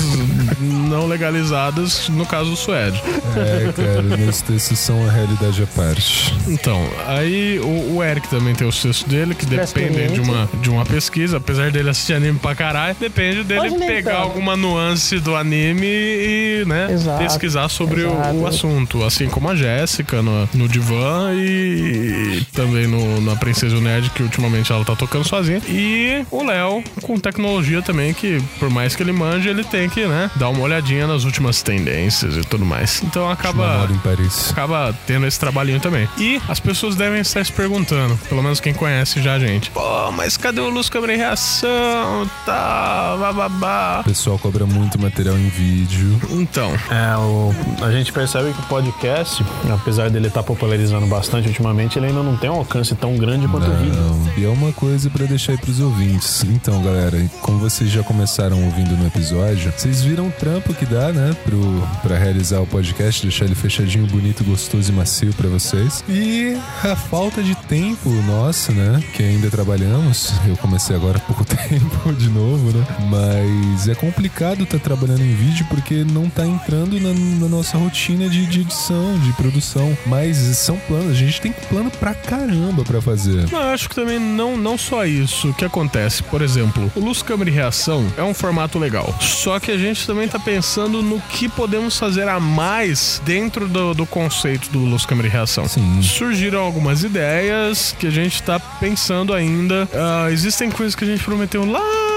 não legalizadas, no caso do Suede. É, cara, meus textos são a realidade à parte. Então, aí o, o Eric também tem os textos dele, que Pra dependem de uma, de uma pesquisa, apesar dele assistir anime pra caralho, depende dele pegar tanto. alguma nuance do anime e, né, Exato, pesquisar sobre o, o assunto. Assim como a Jéssica no, no Divã e, e também no, na Princesa Nerd, que ultimamente ela tá tocando sozinha. E o Léo com tecnologia também, que por mais que ele manje, ele tem que, né, dar uma olhadinha nas últimas tendências e tudo mais. Então acaba Namoro em Paris. acaba tendo esse trabalhinho também. E as pessoas devem estar se perguntando, pelo menos quem conhece já a gente. Pô, mas cadê o Luz Câmera e Reação? Tá, bababá. O pessoal cobra muito material em vídeo. Então, É, o, a gente percebe que o podcast, apesar dele estar popularizando bastante ultimamente, ele ainda não tem um alcance tão grande quanto o vídeo. Não. E é uma coisa pra deixar aí pros ouvintes. Então, galera, como vocês já começaram ouvindo no episódio, vocês viram o trampo que dá, né, pro, pra realizar o podcast, deixar ele fechadinho, bonito, gostoso e macio pra vocês. E a falta de tempo nossa, né, que ainda trabalhamos. Eu comecei agora há pouco tempo de novo, né? Mas é complicado estar trabalhando em vídeo porque não tá entrando na, na nossa rotina de, de edição, de produção. Mas são planos, a gente tem plano pra caramba pra fazer. não, eu acho que também não, não só isso. O que acontece, por exemplo, o Luz Câmera e Reação é um formato legal. Só que a gente também tá pensando no que podemos fazer a mais dentro do, do conceito do Luz Câmera e Reação. Sim. Surgiram algumas ideias que a gente tá pensando ainda. Ah, existem coisas que a gente prometeu lá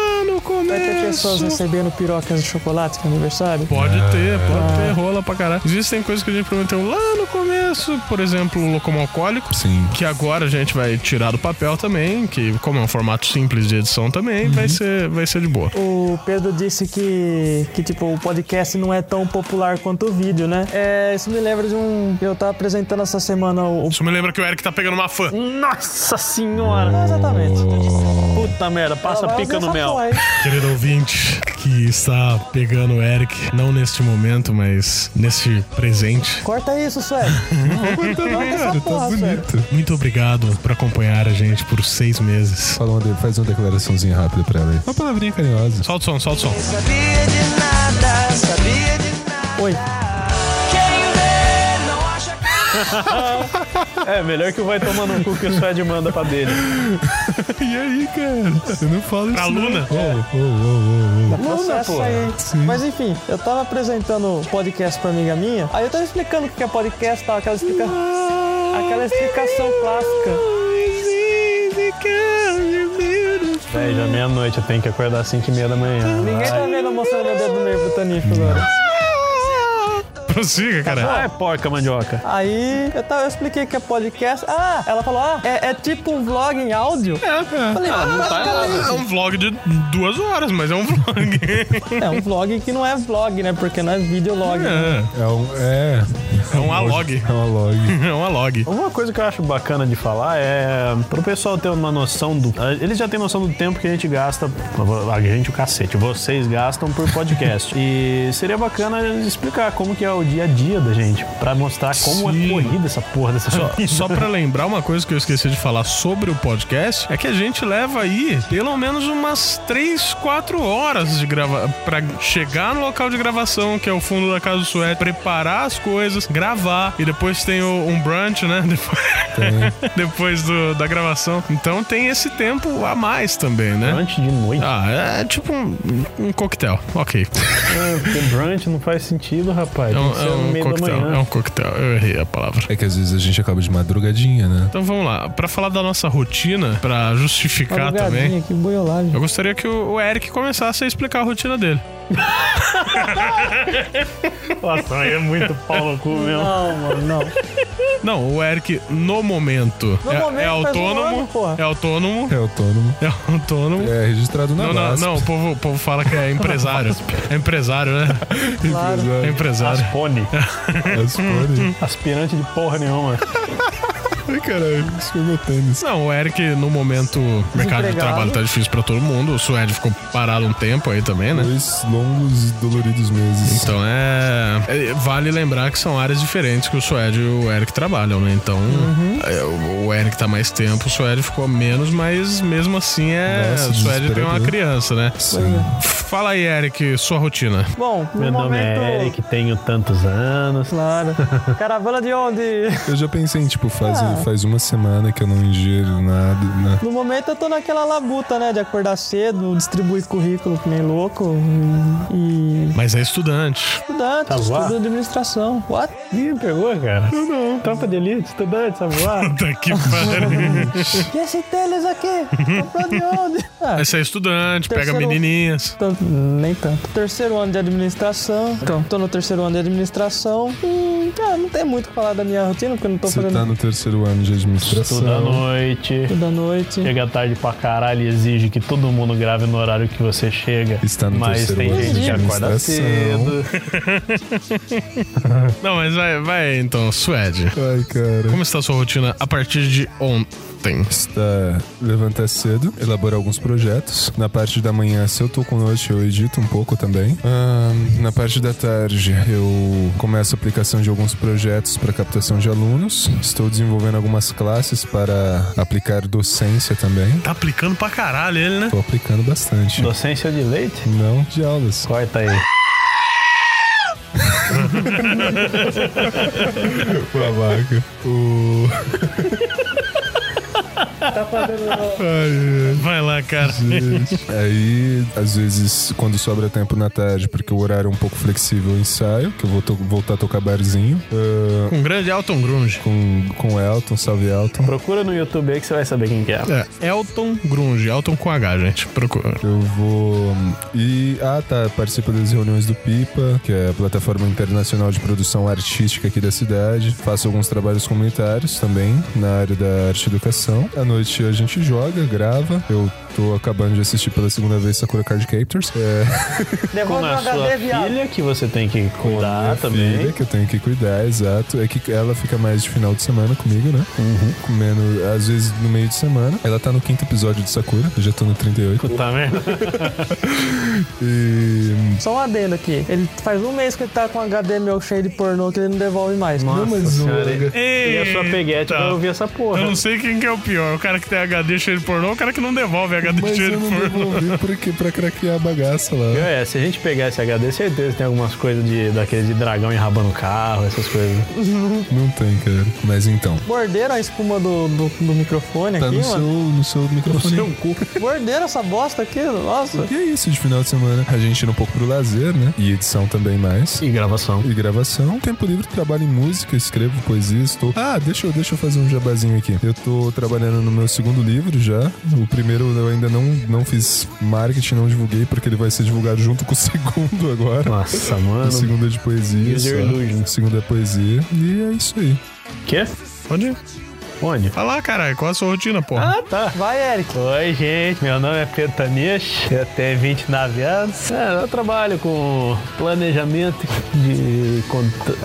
no Vai ter pessoas começo. recebendo pirocas de chocolate no aniversário? Pode ter, pode ter, rola pra caralho. Existem coisas que a gente prometeu lá no começo, por exemplo, o Locomo Alcoólico. Sim. Que agora a gente vai tirar do papel também, que como é um formato simples de edição também, vai, ser, vai ser de boa. O Pedro disse que, que, tipo, o podcast não é tão popular quanto o vídeo, né? É, isso me lembra de um... Eu tava apresentando essa semana o... Isso me lembra que o Eric tá pegando uma fã. Nossa senhora! Não exatamente. Puta merda, passa pica no mel. porra. Querido ouvinte que está pegando o Eric, não neste momento, mas neste presente. Corta isso, Sueli. Corta tá porra, Sueli. bonito. Muito obrigado por acompanhar a gente por seis meses. Fala uma faz uma declaraçãozinha rápida pra ela aí. Uma palavrinha carinhosa. Solta o som, solta o som. sabia de nada, sabia de nada. Oi. Quem vê não acha É, melhor que o vai tomando um cu que o Suede manda pra dele. E aí, cara? Você não fala Pra isso. não. Luna? Ô, ô, ô, ô, ô. Processo porra. aí. Sim. Mas enfim, eu tava apresentando podcast pra amiga minha, aí eu tava explicando o que é podcast, tal, aquela, explica... aquela explicação clássica. Véi, já é meia-noite, eu tenho que acordar às 5 e meia da manhã. Ninguém tá vendo eu mostrando meu dedo meio pro Tanico agora. Prossiga, cara. Ah, é porca mandioca. Aí eu, tava, eu expliquei que é podcast. Ah, ela falou: ah, é, é tipo um vlog em áudio? É, é. Falei, ah, não tá basicamente. É um vlog de duas horas, mas é um vlog. É um vlog que não é vlog, né? Porque não é videolog. né? É, É um. É. é um alog. É uma log. É um alog. Uma coisa que eu acho bacana de falar é pro pessoal ter uma noção do. Eles já têm noção do tempo que a gente gasta. A gente, o cacete, vocês gastam por podcast. e seria bacana explicar como que é o dia a dia da gente, pra mostrar como Sim. é corrida essa porra dessa Só, vida. só pra lembrar uma coisa que eu esqueci de falar sobre o podcast, é que a gente leva aí pelo menos umas 3, 4 horas de grava pra chegar no local de gravação, que é o fundo da casa do Suede, preparar as coisas, gravar, e depois tem o- um brunch, né? Depois, depois do- da gravação. Então tem esse tempo a mais também, né? Brunch de noite. Ah, é tipo um, um coquetel. Ok. Porque brunch não faz sentido, rapaz. É É um coquetel. É um coquetel. Eu errei a palavra. É que às vezes a gente acaba de madrugadinha, né? Então vamos lá. Pra falar da nossa rotina, pra justificar também. Que boiolagem. Eu gostaria que o o Eric começasse a explicar a rotina dele. Nossa, aí é muito pau no cu mesmo. Não, mano, não. Não, o Eric, no momento, No é, momento é faz um autônomo. ano, porra. é autônomo. É autônomo. É autônomo. É registrado na Não, não, não, o povo, o povo fala que é empresário. É empresário, né? Claro. É empresário. Aspone. Aspone. Aspirante de porra nenhuma. Ai, caralho, isso foi meu tênis. Não, o Eric, no momento, o mercado de trabalho tá difícil pra todo mundo. O Suede ficou parado um tempo aí também, né? Dois longos e doloridos meses. Então é, é- Vale lembrar que são áreas diferentes que o Suede e o Eric trabalham, né? Então é, o, o Eric tá mais tempo, o Suede ficou menos, mas mesmo assim é. Nossa, o Suede tem uma desesperador. criança, né? Sim. Fala aí, Eric, sua rotina. Bom, no Meu nome momento... é Eric, tenho tantos anos. Claro. Caravana de onde? Eu já pensei em, tipo, faz, Ah. Faz uma semana que eu não ingiro nada. Né? No momento eu tô naquela labuta, né? De acordar cedo, distribuir currículo que nem louco. E. Mas é estudante. Estudante, Tá voar? estudo administração. What? Ih, pegou, cara? Não, não. Tropa de elite, estudante, sabe voar? Puta que pariu. E esse tênis aqui? Comprou de onde? Ah, você é estudante, pega menininhas. tanto- nem tanto. Terceiro ano de administração. Então, tô no terceiro ano de administração. Hum, cara, não tem muito o que falar da minha rotina, porque eu não tô Você fazendo tá no terceiro ano de administração. À noite. tudo à noite. Chega tarde pra caralho e exige que todo mundo grave no horário que você chega. Está no Mas terceiro tem gente que acorda cedo. Não, mas vai, vai então, Suede. Ai, cara. Como está a sua rotina a partir de ontem? Está levantar cedo, elaborar alguns projetos. Na parte da manhã, se eu tô com noite, eu edito um pouco também. Na parte da tarde, eu começo a aplicação de alguns projetos para captação de alunos. Estou desenvolvendo algumas classes para aplicar docência também. Tá aplicando pra caralho ele, né? Estou aplicando bastante. Docência de leite? Não de aulas. Corta aí. Babaca. O... Vai lá, cara. Aí, às vezes, quando sobra tempo na tarde, porque o horário é um pouco flexível, eu ensaio, que eu vou to- voltar a tocar barzinho. ah, Com grande Elton Grunge. com, com o Elton, salve Elton. Procura no YouTube aí que você vai saber quem que é. É, Elton Grunge. Elton com H, gente. Procura. Eu vou. E. Ah, tá. Participo das reuniões do Pipa, que é a plataforma internacional de produção artística aqui da cidade. Faço alguns trabalhos comunitários também, na área da arte e educação. À noite a gente joga, grava. Eu tô acabando de assistir pela segunda vez Sakura Card Captors. É. Com Devolve o a sua HD, viado. filha, que você tem que cuidar também. filha, que eu tenho que cuidar, exato. É que ela fica mais de final de semana comigo, né? Comendo, às vezes, no meio de semana. Ela tá no quinto episódio de Sakura, eu já tô no 38. Puta merda. E. Só um adendo aqui. Ele faz um mês que ele tá com HD meu cheio de pornô que ele não devolve mais. Nossa mas senhora. olha. E a sua peguete vai ouvir essa porra. Eu não sei quem que é o pior. O cara que tem HD cheio de pornô o cara que não devolve HD Mas cheio eu de não pornô. devolvi porque pra craquear a bagaça lá. É, se a gente pegar esse HD, certeza tem algumas coisas de, daquele de dragão enrabando o carro, essas coisas. Não tem, cara. Mas então. Morderam a espuma do, do, do microfone Tá aqui, no seu, mano. no seu microfone. Morderam essa bosta aqui, nossa. E é isso de final de semana. A gente ir um pouco pro lazer, né? E edição também mais. E gravação. E gravação. Tempo livre, trabalho em música, escrevo poesia, estou. Ah, deixa eu, deixa eu fazer um jabazinho aqui. Eu tô trabalhando no meu segundo livro já. O primeiro eu ainda não, não fiz marketing, não divulguei, porque ele vai ser divulgado junto com o segundo agora. Nossa, O mano. segundo é de poesia. User illusion. O segundo é poesia. E é isso aí. Quê? Onde? Onde? Vai lá, caralho. Qual a sua rotina, porra? Ah, tá. Vai, Eric. Oi, gente. Meu nome é Pedro Tanish. Eu tenho 29 anos. É, eu trabalho com planejamento de.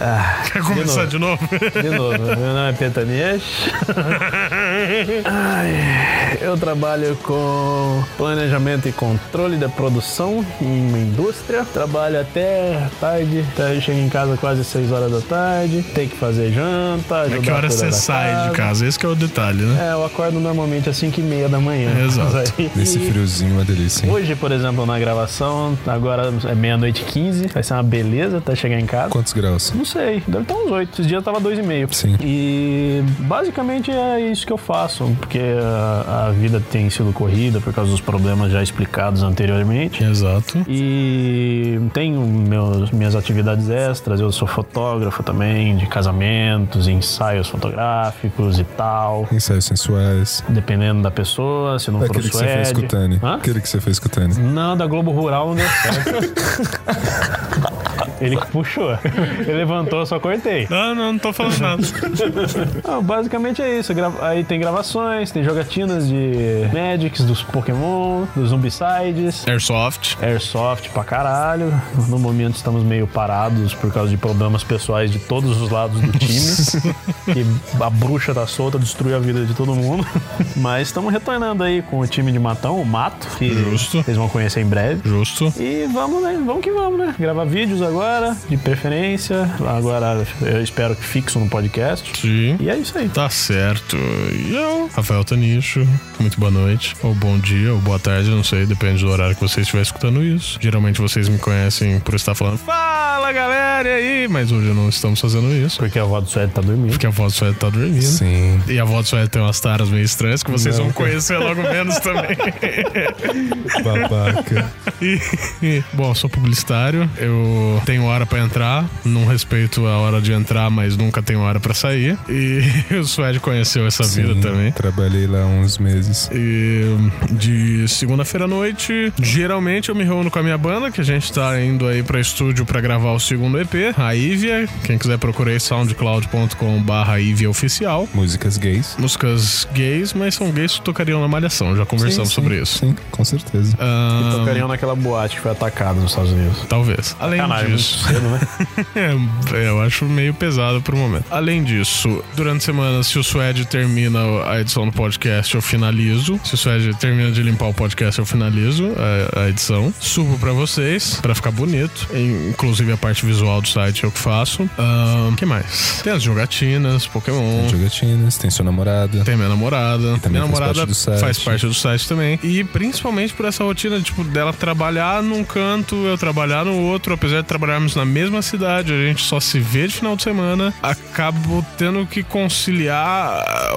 Ah, Quer começar de novo? De novo, meu nome é Petanias. Ai, eu trabalho com planejamento e controle da produção em uma indústria. Trabalho até tarde, chego em casa quase 6 horas da tarde. Tem que fazer janta, É que hora você sai de casa? Esse que é o detalhe, né? É, eu acordo normalmente às 5 e meia da manhã. Exato. Aí- Esse friozinho é uma delícia, hein? Hoje, por exemplo, na gravação, agora é meia-noite e 15, vai ser uma beleza até chegar em casa. Quantos graus? Não sei, deve estar uns 8. Esses dias tava 2,5. Sim. E basicamente é isso que eu faço, porque a, a vida tem sido corrida por causa dos problemas já explicados anteriormente. Exato. E tenho meus, minhas atividades extras, eu sou fotógrafo também, de casamentos, ensaios fotográficos e tal. Ensaios sensuais. Dependendo da pessoa, se não for o Aquele que você fez Suede. com o Tani. Hã? Aquele que você fez com o Tani. Não, da Globo Rural não deu certo. Ele que puxou. Ele levantou, eu só cortei. Não, não, não tô falando nada. Ah, basicamente é isso. Aí tem gravações, tem jogatinas de Magics, dos Pokémon, dos Zombicides. Airsoft. Airsoft pra caralho. No momento estamos meio parados por causa de problemas pessoais de todos os lados do time. que a bruxa tá solta, destruiu a vida de todo mundo. Mas estamos retornando aí com o time de Matão, o Mato, que Justo. vocês vão conhecer em breve. Justo. E vamos, né? Vamos que vamos, né? Gravar vídeos agora, de preferência. Agora eu espero que fixo no podcast. Sim. E é isso aí. Tá certo. E eu, Rafael Tanicho, muito boa noite, ou bom dia, ou boa tarde, não sei, depende do horário que você estiver escutando isso. Geralmente vocês me conhecem por estar falando, fala galera, e aí? Mas hoje não estamos fazendo isso, Porque a avó do Suede tá dormindo. porque a voz do Suede tá dormindo. Sim. E a voz do Suede tem umas taras meio estranhas que vocês Não, vão conhecer logo menos também. Babaca. E, bom, sou publicitário, eu tenho hora pra entrar, não respeito a hora de entrar, mas nunca tenho hora pra sair. E o Suede conheceu essa vida Sim, também. Trabalhei lá uns meses. E de segunda-feira à noite, geralmente eu me reúno com a minha banda, que a gente tá indo aí pra estúdio pra gravar o segundo EP, a Ivia. Quem quiser procurar aí soundcloud.com/barra Ivia Oficial. Músicas gays. Músicas gays, mas são gays que tocariam na Malhação, já conversamos Sim, sobre sim, isso. Sim, com certeza. Ah, Tocariam naquela boate que foi atacada nos Estados Unidos. Talvez. Além muito cedo, né? É, eu acho meio pesado pro momento. Além disso, durante a semana, se o Suede termina a edição do podcast, eu finalizo. Se o Suede termina de limpar o podcast, eu finalizo a, a edição. Subo pra vocês, pra ficar bonito. Inclusive a parte visual do site eu que faço. O que mais? Tem as jogatinas, Pokémon. Jogatinas, tem sua namorada. Tem minha namorada. Minha faz namorada parte do site. faz parte do site também. E principalmente por essa rotina, tipo, dela trabalhar num canto, eu trabalhar no outro. Apesar de trabalharmos na mesma cidade, a gente só se vê de final de semana. Acabo tendo que conciliar ah,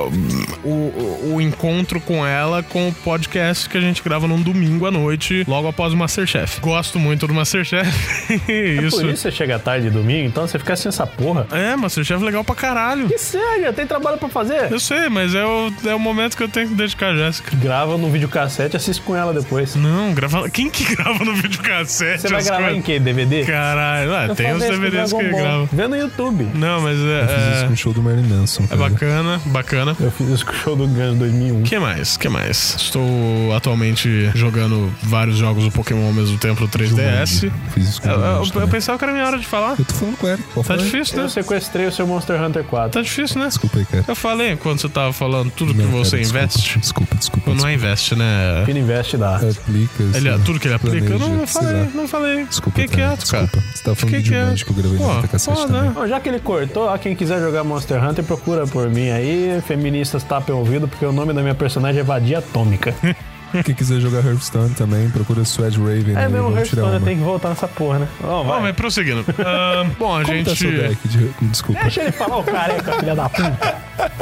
o, o- o encontro com ela com o podcast que a gente grava num domingo à noite, logo após o Masterchef. Gosto muito do Masterchef. isso. Por isso você chega tarde de domingo, então você fica sem essa porra. É, Masterchef é legal pra caralho. Que sério, tem trabalho pra fazer. Eu sei, mas é o, é o momento que eu tenho que dedicar a Jéssica. Grava no videocassete e assiste com ela depois. Não, grava. Quem que grava no videocassete? Você vai gravar coisas? em quê? DVD? Caralho, ah, Eu tem os DVDs que gravam. Vê no YouTube. Não, mas Fiz isso é. com o show do Marilyn Manson. É, é cara. bacana, bacana. Eu fiz isso com o show do Guns 2001. que mais? que mais? Estou atualmente jogando vários jogos do Pokémon ao mesmo tempo no 3DS. Fiz isso com Eu, o eu- eu pensava que era minha hora de falar. Eu tô falando com o Eric. pode Tá falar difícil, né? Eu sequestrei o seu Monster Hunter 4. Tá difícil, né? Desculpa aí, cara. Eu falei quando você tava falando tudo que Não, cara, você desculpa. investe. Desculpa, desculpa. Não é investe, né? Ele investe dá. desculpa. Aplica. Ele, assim, tudo que ele aplica. Eu não, falei, não falei. Desculpa, Fiquei cara, quieto, cara. desculpa. Você tava falando Fiquei de Jumanji quieto. que eu gravei Pô, Fita Cassete pô, também. né? Bom, já que ele cortou, ó, quem quiser jogar Monster Hunter, procura por mim aí. Feministas tapem o ouvido, porque o nome da minha personagem é Vadia Atômica. Quem quiser jogar Hearthstone também, procura Swed Raven. É aí, mesmo, Hearthstone tem que voltar nessa porra, né? Bom, vai. mas prosseguindo. Ah, bom, a Como gente. tá seu deck? De... Desculpa. Deixa ele falar o careca, filha da puta.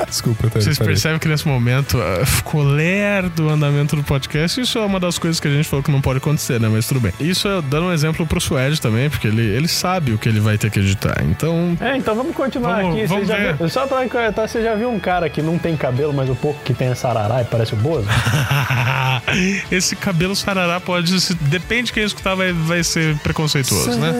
Desculpa, tá Vocês percebem que nesse momento ah, ficou lerdo o andamento do podcast. Isso é uma das coisas que a gente falou que não pode acontecer, né? Mas tudo bem. Isso é dando um exemplo pro Suede também, porque ele, ele sabe o que ele vai ter que editar. Então. É, então vamos continuar Vamos- aqui. vamos Você viu- só pra corretar, você já viu um cara que não tem cabelo, mas o pouco que tem é sarará e parece o Bozo? Esse cabelo sarará pode. se- Depende de quem escutar, vai, vai ser preconceituoso, né?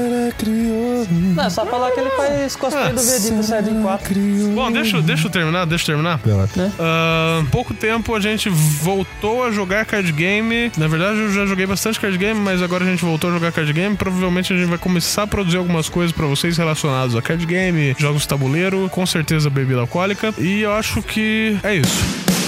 Não, é só falar que ele faz cosplay do Vegeta Saiyajin 4. Bom, deixa, eu- deixa eu terminar, deixa eu terminar. Lá. Ah, pouco tempo a gente voltou a jogar card game. Na verdade, eu já joguei bastante card game, mas agora a gente voltou a jogar card game. Provavelmente a gente vai começar a produzir algumas coisas pra vocês relacionadas a card game, jogos de tabuleiro, com certeza bebida alcoólica. E eu acho que é isso.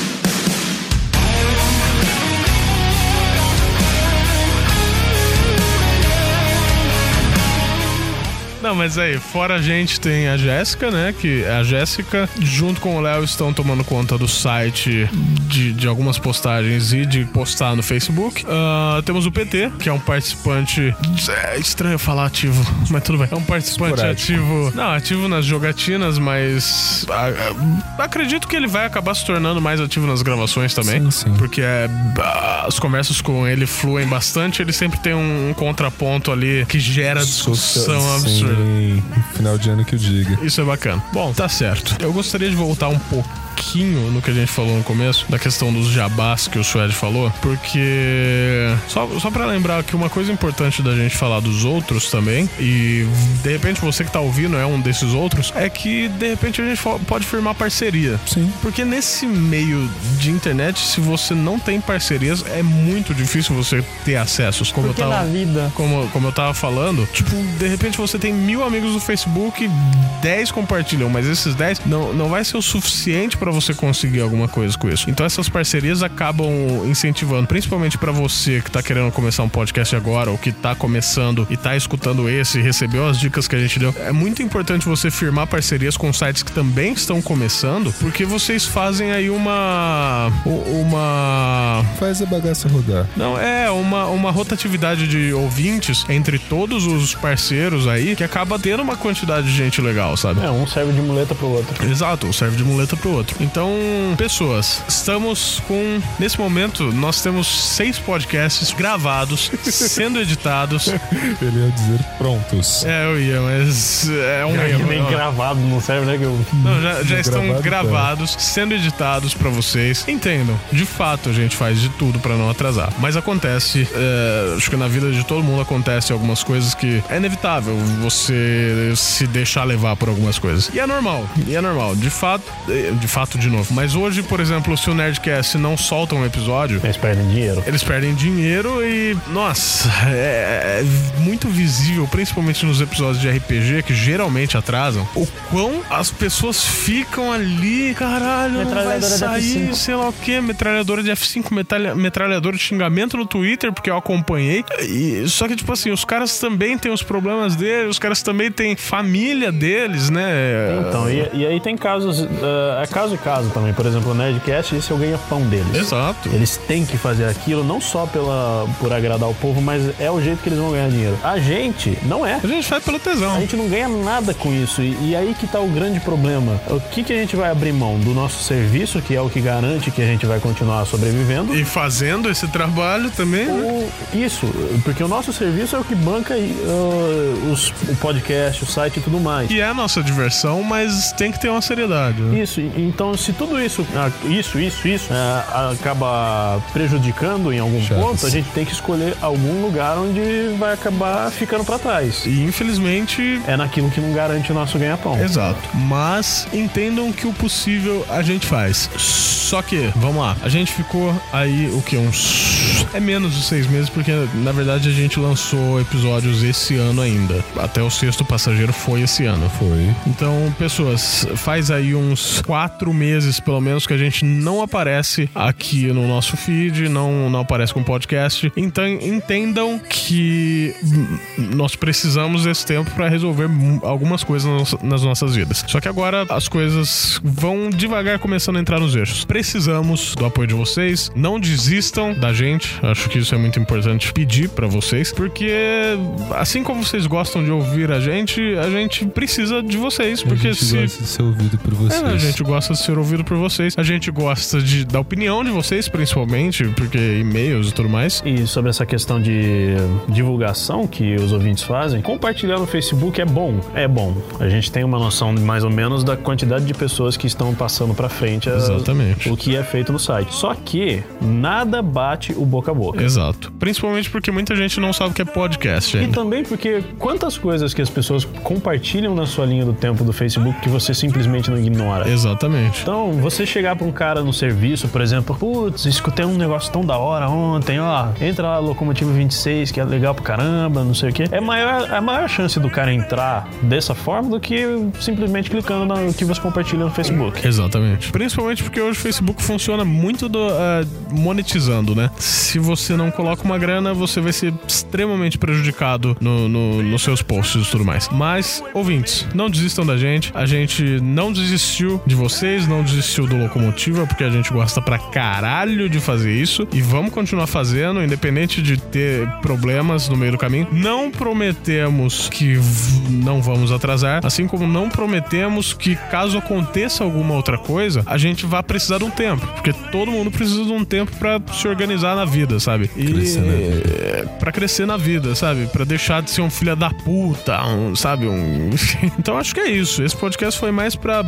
Não, mas aí, fora a gente tem a Jéssica, né? Que a Jéssica, junto com o Léo, estão tomando conta do site de, de algumas postagens e de postar no Facebook. Ah, temos o PT, que é um participante. É estranho falar ativo, mas tudo bem. É um participante Esporádico. ativo. Não, ativo nas jogatinas, mas. ah, ah, acredito que ele vai acabar se tornando mais ativo nas gravações também. Sim, sim. Porque é, as conversas com ele fluem bastante. Ele sempre tem um, um contraponto ali que gera discussão absurda. Sim, final de ano que eu diga. Isso é bacana. Bom, tá certo. Eu gostaria de voltar um pouquinho no que a gente falou no começo, da questão dos jabás que o Suede falou, porque. Só, só pra lembrar que uma coisa importante da gente falar dos outros também, e de repente você que tá ouvindo é um desses outros, é que de repente a gente pode firmar parceria. Sim. Porque nesse meio de internet, se você não tem parcerias, é muito difícil você ter acessos. Como Porque eu tava na vida. como, como eu tava falando, tipo, de repente você tem mil amigos no Facebook, 10 compartilham, mas esses 10 não, não vai ser o suficiente pra você conseguir alguma coisa com isso. Então essas parcerias acabam incentivando, principalmente pra você que tá querendo começar um podcast agora, ou que tá começando e tá escutando esse, e recebeu as dicas que a gente deu. É muito importante você firmar parcerias com sites que também estão começando, porque vocês fazem aí uma. uma Faz a bagaça rodar. não, é uma, uma rotatividade de ouvintes entre todos os parceiros aí que acaba tendo uma quantidade de gente legal, sabe? É, um serve de muleta pro outro. Exato, serve de muleta pro outro. Então, pessoas, estamos com. Nesse momento, nós temos seis podcasts gravados, sendo editados. Ele ia dizer prontos. É, eu ia, mas é um É, erro. nem não. gravado não serve, né? Que eu... Não, já, já estão Gravado, tá. gravados, sendo editados pra vocês. Entendam, de fato a gente faz de tudo pra não atrasar. Mas acontece, é, acho que na vida de todo mundo acontece algumas coisas que é inevitável você se deixar levar por algumas coisas. E é normal, e é normal. De fato, é, de fato de novo. Mas hoje, por exemplo, se o Nerdcast não solta um episódio, Eles perdem dinheiro. eles perdem dinheiro e, nossa, é, é muito visível, principalmente nos episódios de RPG, que geralmente atrasam, o quão as pessoas ficam ali, caralho, vai sair, F5. sei lá o que, metralhadora de F5, metralha, metralhadora de xingamento no Twitter, porque eu acompanhei. E, só que, tipo assim, os caras também têm os problemas deles, os caras também têm família deles, né? Então, e, e aí tem casos, eh, é caso e caso também. Por exemplo, o Nerdcast, esse é o ganha-pão deles. Exato. Eles têm que fazer aquilo, não só pela, por agradar o povo, mas é o jeito que eles vão ganhar dinheiro. A gente não é. A gente faz pelo tesão. A gente não ganha nada com isso. E, e aí que tá o grande problema. O que, que a gente vai abrir mão? Do nosso serviço, que é o que garante que a gente vai continuar sobrevivendo. E fazendo esse trabalho também, né? Isso, porque o nosso serviço é o que banca uh, os, o podcast, o site e tudo mais. Que é a nossa diversão, mas tem que ter uma seriedade. né? Isso, e- então se tudo isso, ah, isso, isso, isso, ah, acaba prejudicando em algum Chaves. ponto, a gente tem que escolher algum lugar onde vai acabar ficando pra trás. E infelizmente. É naquilo que não garante o nosso ganha-pão. Exato. Mas entendam que o possível a gente faz. Só que, vamos lá, a gente ficou aí o que? Uns. É menos de seis meses, porque na verdade a gente lançou episódios esse ano ainda. Até o sexto passageiro foi esse ano. Foi. Então, pessoas, faz aí uns quatro meses, pelo menos, que a gente não aparece aqui no nosso feed, não, não aparece com podcast. Então, entendam que nós precisamos desse tempo para resolver algumas coisas nas- nossas vidas. Só que agora as coisas vão devagar começando a entrar nos eixos. Precisamos do apoio de vocês. Não desistam da gente. Acho que isso é muito importante pedir pra vocês, porque assim como vocês gostam de ouvir a gente, a gente precisa de vocês, porque a gente se gosta de ser ouvido por vocês. é, a gente gosta de ser ouvido por vocês. A gente gosta de, da opinião de vocês, principalmente, porque e-mails e tudo mais. E sobre essa questão de divulgação que os ouvintes fazem, compartilhar no Facebook é bom. É bom. A gente tem uma noção mais ou menos da quantidade de pessoas que estão passando pra frente a- Exatamente. o que é feito no site. Só que nada bate o boca a boca. Exato. Principalmente porque muita gente não sabe o que é podcast E ainda. também porque quantas coisas que as pessoas compartilham na sua linha do tempo do Facebook que você simplesmente não ignora. Exatamente. Então, você chegar pra um cara no serviço, por exemplo, putz, escutei um negócio tão da hora ontem, ó, entra lá Locomotiva 26, que é legal pra caramba, não sei o quê. É maior, a maior chance do cara entrar dessa forma do que simplesmente clicando no que você compartilha no Facebook. Exatamente. Principalmente porque hoje o Facebook funciona muito do, ah, monetizando, né? Se você não coloca uma grana, você vai ser extremamente prejudicado no, no- nos seus posts e tudo mais. Mas, ouvintes, não desistam da gente. A gente não desistiu de vocês, não desistiu do Locomotiva, porque a gente gosta pra caralho de fazer isso. E vamos continuar fazendo, independente de ter problemas no meio do caminho. Não prometemos que não vamos atrasar, assim como não prometemos que caso aconteça alguma outra coisa, a gente vai precisar de um tempo, porque todo mundo precisa de um tempo pra se organizar na vida, sabe? E Crescer na vida. é, pra crescer na vida, sabe? Pra deixar de ser um filho da puta, um, sabe? Um... então acho que é isso. Esse podcast foi mais pra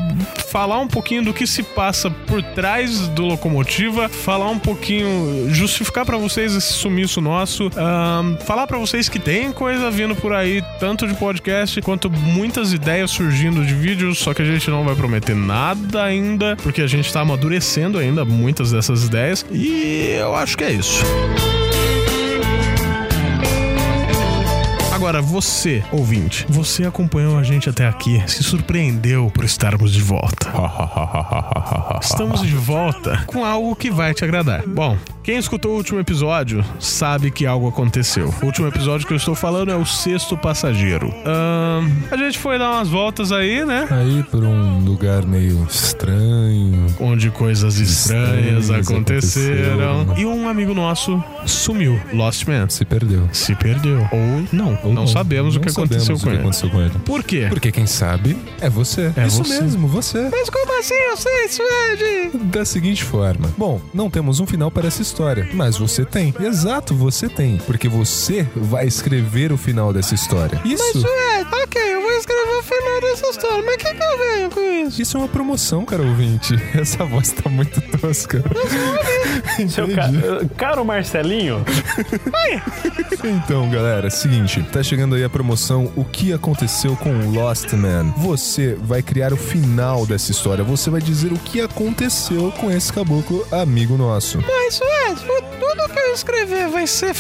falar um pouquinho do que se passa por trás do Locomotiva, falar um pouquinho, justificar pra vocês esse sumiço nosso, ahn, falar pra vocês que tem coisa vindo por aí, tanto de podcast quanto muitas ideias surgindo de vídeos, só que a gente não vai prometer nada ainda, porque a gente tá amadurecendo ainda muitas dessas ideias, e eu acho que é isso. Agora, você, ouvinte, você acompanhou a gente até aqui, se surpreendeu por estarmos de volta. Estamos de volta com algo que vai te agradar. Bom, quem escutou o último episódio sabe que algo aconteceu. O último episódio que eu estou falando é o Sexto Passageiro. A gente foi dar umas voltas aí, né? Aí por um lugar meio estranho. Onde coisas estranhas Estranhas aconteceram. aconteceram. E um amigo nosso sumiu. Lost Man. Se perdeu. Se perdeu. Ou não. Ou não, sabemos o Não que aconteceu sabemos com o que ele. aconteceu com ele. Por quê? Porque quem sabe é você. É Isso você. mesmo, você. Mas como assim eu sei, Suede? Da seguinte forma: Bom, não temos um final para essa história, mas você tem. Exato, você tem. Porque você vai escrever o final dessa história. Isso. Suede, ok, eu vou escrever o final dessa história, mas o que, que eu ganho com isso? Isso é uma promoção, cara ouvinte. Essa voz tá muito tosca. Seu ca... Caro Marcelinho, Então, galera, seguinte, tá chegando aí a promoção O que aconteceu com o Lost Man. Você vai criar o final dessa história. Você vai dizer o que aconteceu com esse caboclo amigo nosso. Mas, Suede, tudo que eu escrever vai ser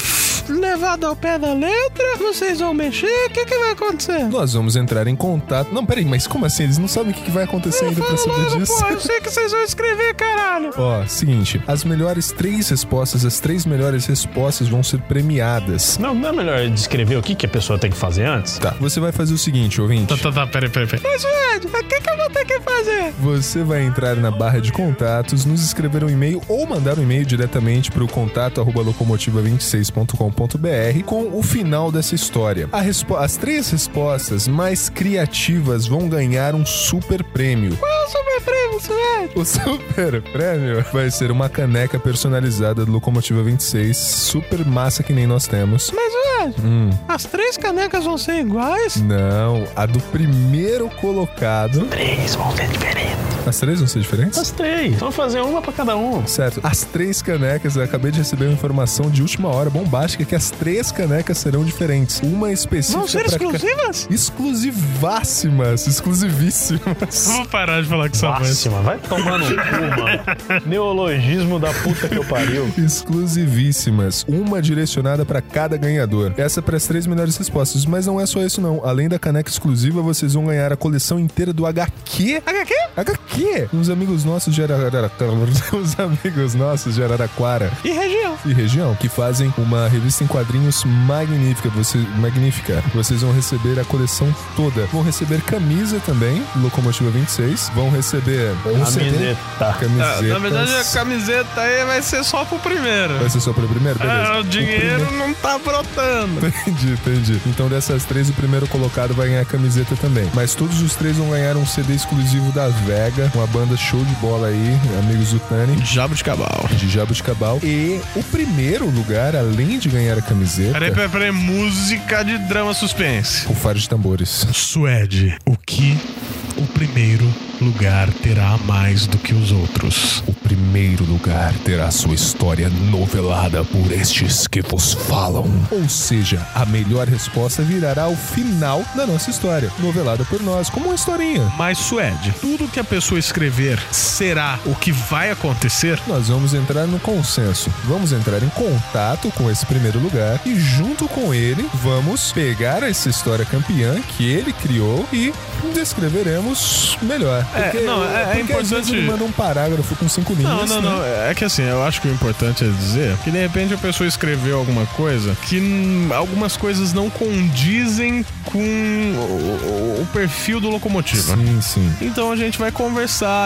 levado ao pé da letra? Vocês vão mexer? O que, que vai acontecer? Nós vamos entrar em contato. Não, peraí, mas como assim? Eles não sabem o que que vai acontecer ainda pra saber disso? eu sei que vocês vão escrever, caralho. Ó, seguinte, as melhores três respostas, as três melhores respostas vão ser premiadas. não, não é melhor descrever o que, que a pessoa tem que fazer antes? Tá, você vai fazer o seguinte, ouvinte. Tá, tá, tá, peraí, peraí, peraí. Mas, Suede, o que, que eu vou ter que fazer? Você vai entrar na barra de contatos, nos escrever um e-mail ou mandar um e-mail diretamente para o contato arroba locomotiva26.com.br com o final dessa história. A respo- As três respostas mais criativas vão ganhar um super prêmio. Qual é o super prêmio, Suede? O super prêmio vai ser uma caneca personalizada do Locomotiva 26, super massa que nem nós temos. Mas, Suede, as três canecas vão ser iguais? Não, a do primeiro colocado. Três vão ser diferentes. As três vão ser diferentes? As três. Vamos fazer uma pra cada um. Certo. As três canecas, eu acabei de receber uma informação de última hora bombástica que as três canecas serão diferentes. Uma específica Vão ser pra ca- exclusivas? Exclusivássimas, exclusivíssimas. Vou parar de falar com essa voz. Máxima, vai tomar no cu, mano. Neologismo da puta que eu pariu. Exclusivíssimas. Uma direcionada pra cada ganhador. Essa é para as três melhores respostas. Mas não é só isso, não. Além da caneca exclusiva, vocês vão ganhar a coleção inteira do HQ. HQ? HQ! Quê? Uns amigos nossos de Araraquara, uns amigos nossos de Araraquara E região. e região que fazem uma revista em quadrinhos magnífica, você, magnífica. Vocês vão receber a coleção toda. Vão receber camisa também, Locomotiva 26. Vão receber um Camiseta. Ah, camisetas. na verdade, a camiseta aí vai ser só pro primeiro. Vai ser só pro primeiro? Beleza. Ah, o dinheiro primeiro- não tá brotando. Entendi, entendi. Então dessas três, o primeiro colocado vai ganhar a camiseta também. Mas todos os três vão ganhar um CD exclusivo da Vega, uma banda show de bola aí, amigos do Tani. Jabo de cabal. De Jabuticabal. E o primeiro lugar, além de ganhar a camiseta, Peraí, peraí, peraí. Música de drama suspense. o faro de tambores. Suede, o que o primeiro lugar terá a mais do que os outros? O primeiro lugar terá sua história novelada por estes que vos falam. Ou seja, a melhor resposta virará ao final da nossa história, novelada por nós, como uma historinha. Mas, Suede, tudo que a pessoa escrever será o que vai acontecer? Nós vamos entrar no consenso. Vamos entrar em contato com esse primeiro lugar e, junto com ele, vamos pegar essa história campeã que ele criou e descreveremos melhor. É, não, é- é porque às importante- ele manda um parágrafo com cinco linhas. Não, não, né? não. É que assim, eu acho que o importante é dizer que de repente a pessoa escreveu alguma coisa que algumas coisas não condizem com o, o- o perfil do locomotiva. Sim, sim. Então a gente vai conversar,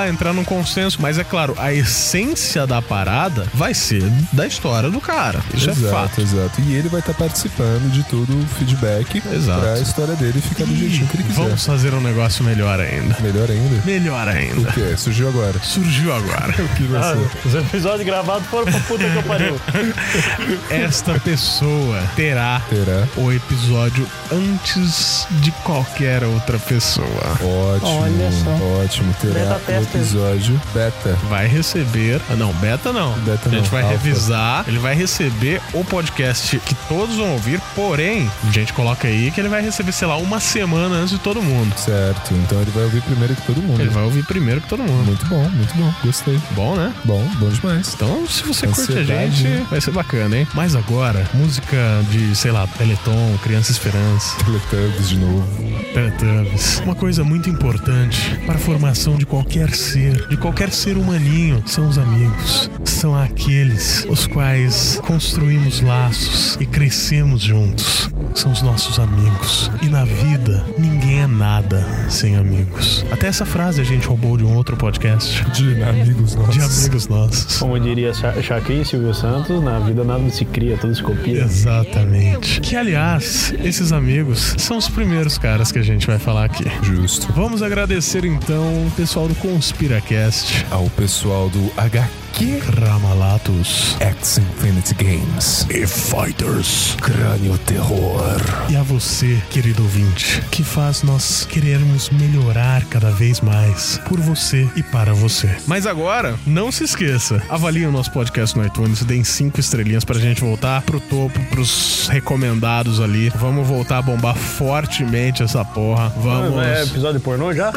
entrar num consenso, mas é claro, a essência da parada vai ser da história do cara. Isso é exato, fato. exato. E ele vai estar participando de todo o feedback Exato. pra história dele ficar do jeitinho que ele quiser. Vamos fazer um negócio melhor ainda. Melhor ainda? Melhor ainda. O que? Surgiu agora. Surgiu agora. O que vai Ah, ser? os episódios gravados foram pra puta que eu pariu. Esta pessoa terá Terá. o episódio antes de qualquer outra pessoa. Ótimo. Olha só. Ótimo. Terá Beta o tester. episódio beta. Vai receber. ah, Não, beta não. Beta a gente não, vai alfa. revisar. Ele vai receber o podcast que todos vão ouvir. Porém, a gente coloca aí que ele vai receber, sei lá, uma semana antes de todo mundo. Certo. Então ele vai ouvir primeiro que todo mundo. Ele vai ouvir primeiro que todo mundo. Muito bom, muito bom. Gostei. Bom, né? Bom, bom demais. Então, se você curte a Ansiedade, gente, né? vai ser bacana, hein? Mas agora, música de, sei lá, Teleton, Criança Esperança. Teletubbies de novo. Teletubbies. Uma coisa muito importante para a formação de qualquer ser, de qualquer ser humaninho, são os amigos. São aqueles os quais construímos laços e crescemos juntos. São os nossos amigos. E na vida, ninguém é nada sem amigos. Até essa frase a gente roubou de um outro podcast. De amigos nossos. De amigos nossos. Como diria Cha- Chacrinha e Silvio Santos, na vida nada se cria, tudo se copia. Exatamente. Que, aliás, esses amigos são os primeiros caras que a gente vai falar aqui. Justo. Vamos agradecer então o pessoal do Conspiracast, Ao pessoal do HQ Ramalatos X Infinity Games. e Fighters. Crânio Terror. E a você, querido ouvinte, que faz nós querermos melhorar cada vez mais por você e para você. Mas agora, não se esqueça, avalie o nosso podcast no iTunes, deem cinco estrelinhas pra gente voltar pro topo, pros recomendados ali. Vamos voltar a bombar fortemente essa porra. Vamos. É episódio pornô já?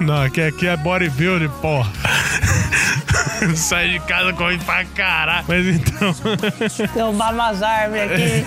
Não, aqui, aqui é bodybuilding, porra. Sai de casa, corre pra caralho. Mas então. Derrubar umas árvores aqui.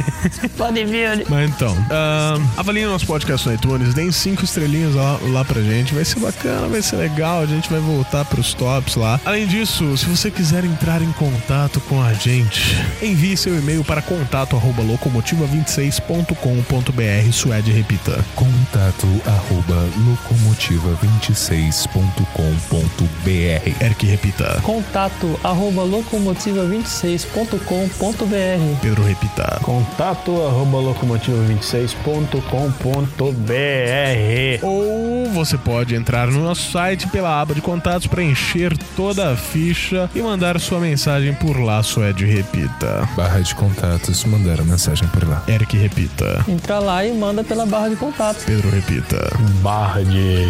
Bodybuilding. Mas então, ahn, avaliem o nosso podcast no iTunes, deem cinco estrelinhas lá, lá pra gente. Vai ser bacana, vai ser legal. A gente vai voltar pros tops lá. Além disso, se você quiser entrar em contato com a gente, envie seu e-mail para contato arroba locomotiva26.com.br. Suede, repita. Contato arroba locomotiva26.com.br. Eric, repita. Contato arroba locomotiva26.com.br. Pedro, repita. Contato arroba locomotiva26.com.br Ou você pode entrar no nosso site pela aba de contatos, preencher toda a ficha e mandar sua mensagem por lá, Suede, repita. Barra de contatos, mandaram mensagem por lá. Eric, repita. Entra lá e manda pela barra de contato. Pedro, repita. Barra de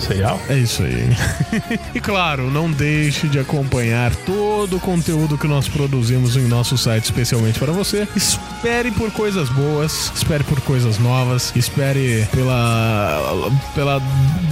cereal? É isso aí. e claro, não deixe de acompanhar todo o conteúdo que nós produzimos em nosso site especialmente para você. Espere por coisas boas, espere por coisas novas, espere pela, pela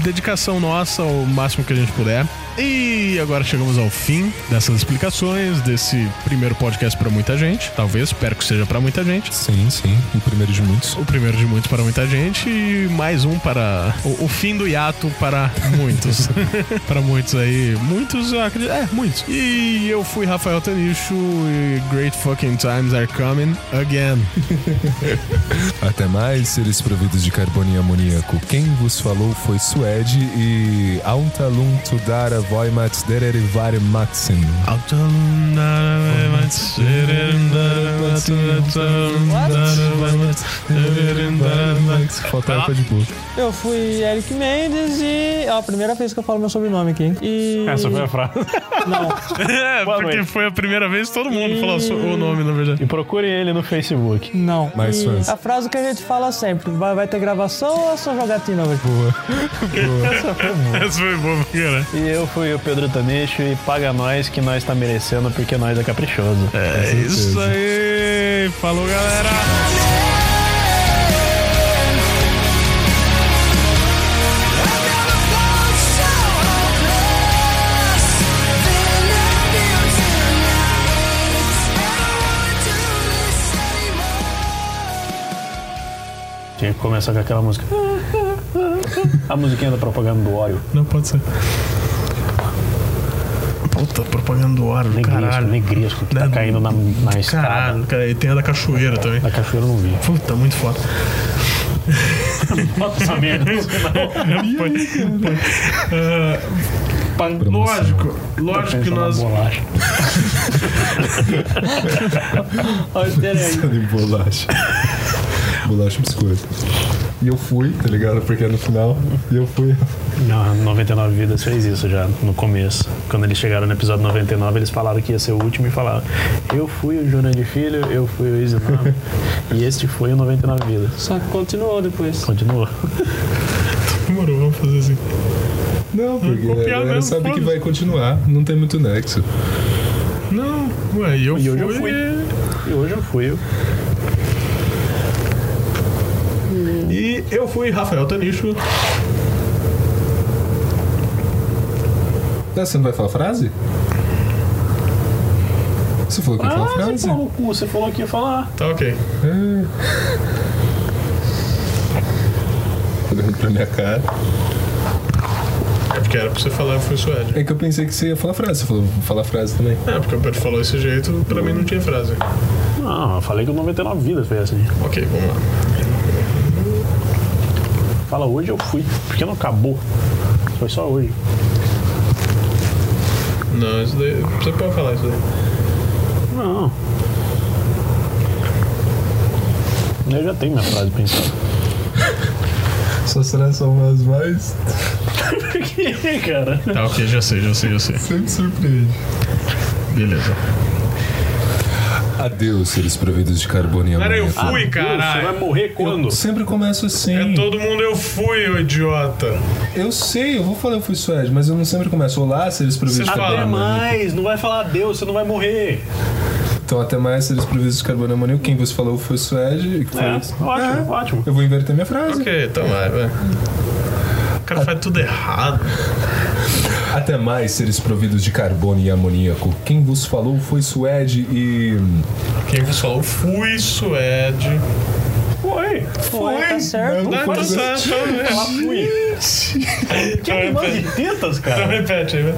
dedicação nossa o máximo que a gente puder. E agora chegamos ao fim dessas explicações, desse primeiro podcast para muita gente. Talvez, espero que seja para muita gente. Sim, sim. O primeiro de muitos. O primeiro de muitos para muita gente e mais um para o, o fim do hiato para muitos. para muitos aí. Muitos, eu acredito. É, muitos. E eu fui Rafael Tanicho e Great Fucking Times Are Coming Again. Até mais, seres providos de carbono e amoníaco. Quem vos falou foi Suede e Auntalum Tudara Voimat Dererivari Matsin. Falta época de boca. Eu fui Eric Mendes e. É a primeira vez que eu falo meu sobrenome aqui. E. Essa foi a frase. Não. É, Boa porque noite. foi a primeira vez que todo mundo falou so- o nome, na verdade. E procure ele no Facebook. Não. Mais E fãs. A frase que a gente fala sempre: vai, vai ter gravação ou é só jogatina hoje? Essa foi boa, cara. E eu fui o Pedro Tanicho e paga nós que nós tá merecendo porque nós é caprichoso. É isso aí. Falou, galera. Tinha que começar com aquela música. A musiquinha da propaganda do óleo. Não pode ser. Puta, propaganda do ar, Negresco, caralho. negresco, que tá caindo na, na estrada. Caralho, cara, e tem a da cachoeira também. A cachoeira eu não vi. Puta, muito foda. Bota essa merda. Lógico, lógico que nós. bolacha. Olha o easter egg. de bolacha. Bolacha e biscoito. E eu fui, tá ligado? Porque é no final. E eu fui. Não, 99 Vidas fez isso já no começo. Quando eles chegaram no episódio 99, eles falaram que ia ser o último e falaram: Eu fui o Júnior de Filho, eu fui o Easy Nome, e este foi o 99 Vidas. Só que continuou depois. Continua. Demorou, vamos fazer assim. Não, porque a copiar galera mesmo, sabe que foda-se. vai continuar. Não tem muito nexo. Não, ué, e eu E fui. hoje eu fui. E hoje eu fui. Eu. E eu fui Rafael Tanicho. Ah, você não vai falar frase? Você falou que ia Ah, falar você frase? falou no cu, você falou que ia falar. Tá ok. Olhando pra minha cara. É porque era pra você falar, eu fui Suede. É que eu pensei que você ia falar frase. Você falou falar frase também. É, porque o Pedro falou desse jeito, pra mim não tinha frase. Não, eu falei que o 99 Vidas foi assim. Ok, vamos lá. Fala, hoje eu fui. Porque não acabou. Foi só hoje. Não, isso daí. Você pode falar isso daí. Não. Eu já tenho minha frase pensada. Suas frases são as mais. Por que, cara? Tá ok, já sei, já sei, já sei. Sempre surpreende. Beleza. Adeus, seres providos de carbono e Cara, eu fui, Deus, Você vai morrer quando? Eu sempre começo assim. É todo mundo eu fui, ô idiota. Eu sei, eu vou falar eu fui Suede, mas eu não sempre começo. Olá, seres providos Você de carbono e Até mais, não vai falar Deus, você não vai morrer. Então, até mais, seres providos de carbono e amoníaco. Quem você falou foi Suede. que foi É, isso. ótimo, ótimo. Eu vou inverter minha frase. Ok, então vai, vai. O cara faz tudo errado. Até mais, seres providos de carbono e amoníaco. Quem vos falou foi Suede e. Quem vos falou, fui Suede. Foi. Foi, tá certo. Não, então tá, então Ela é. fui. Que animal de tetas, Então cara? repete aí, vai.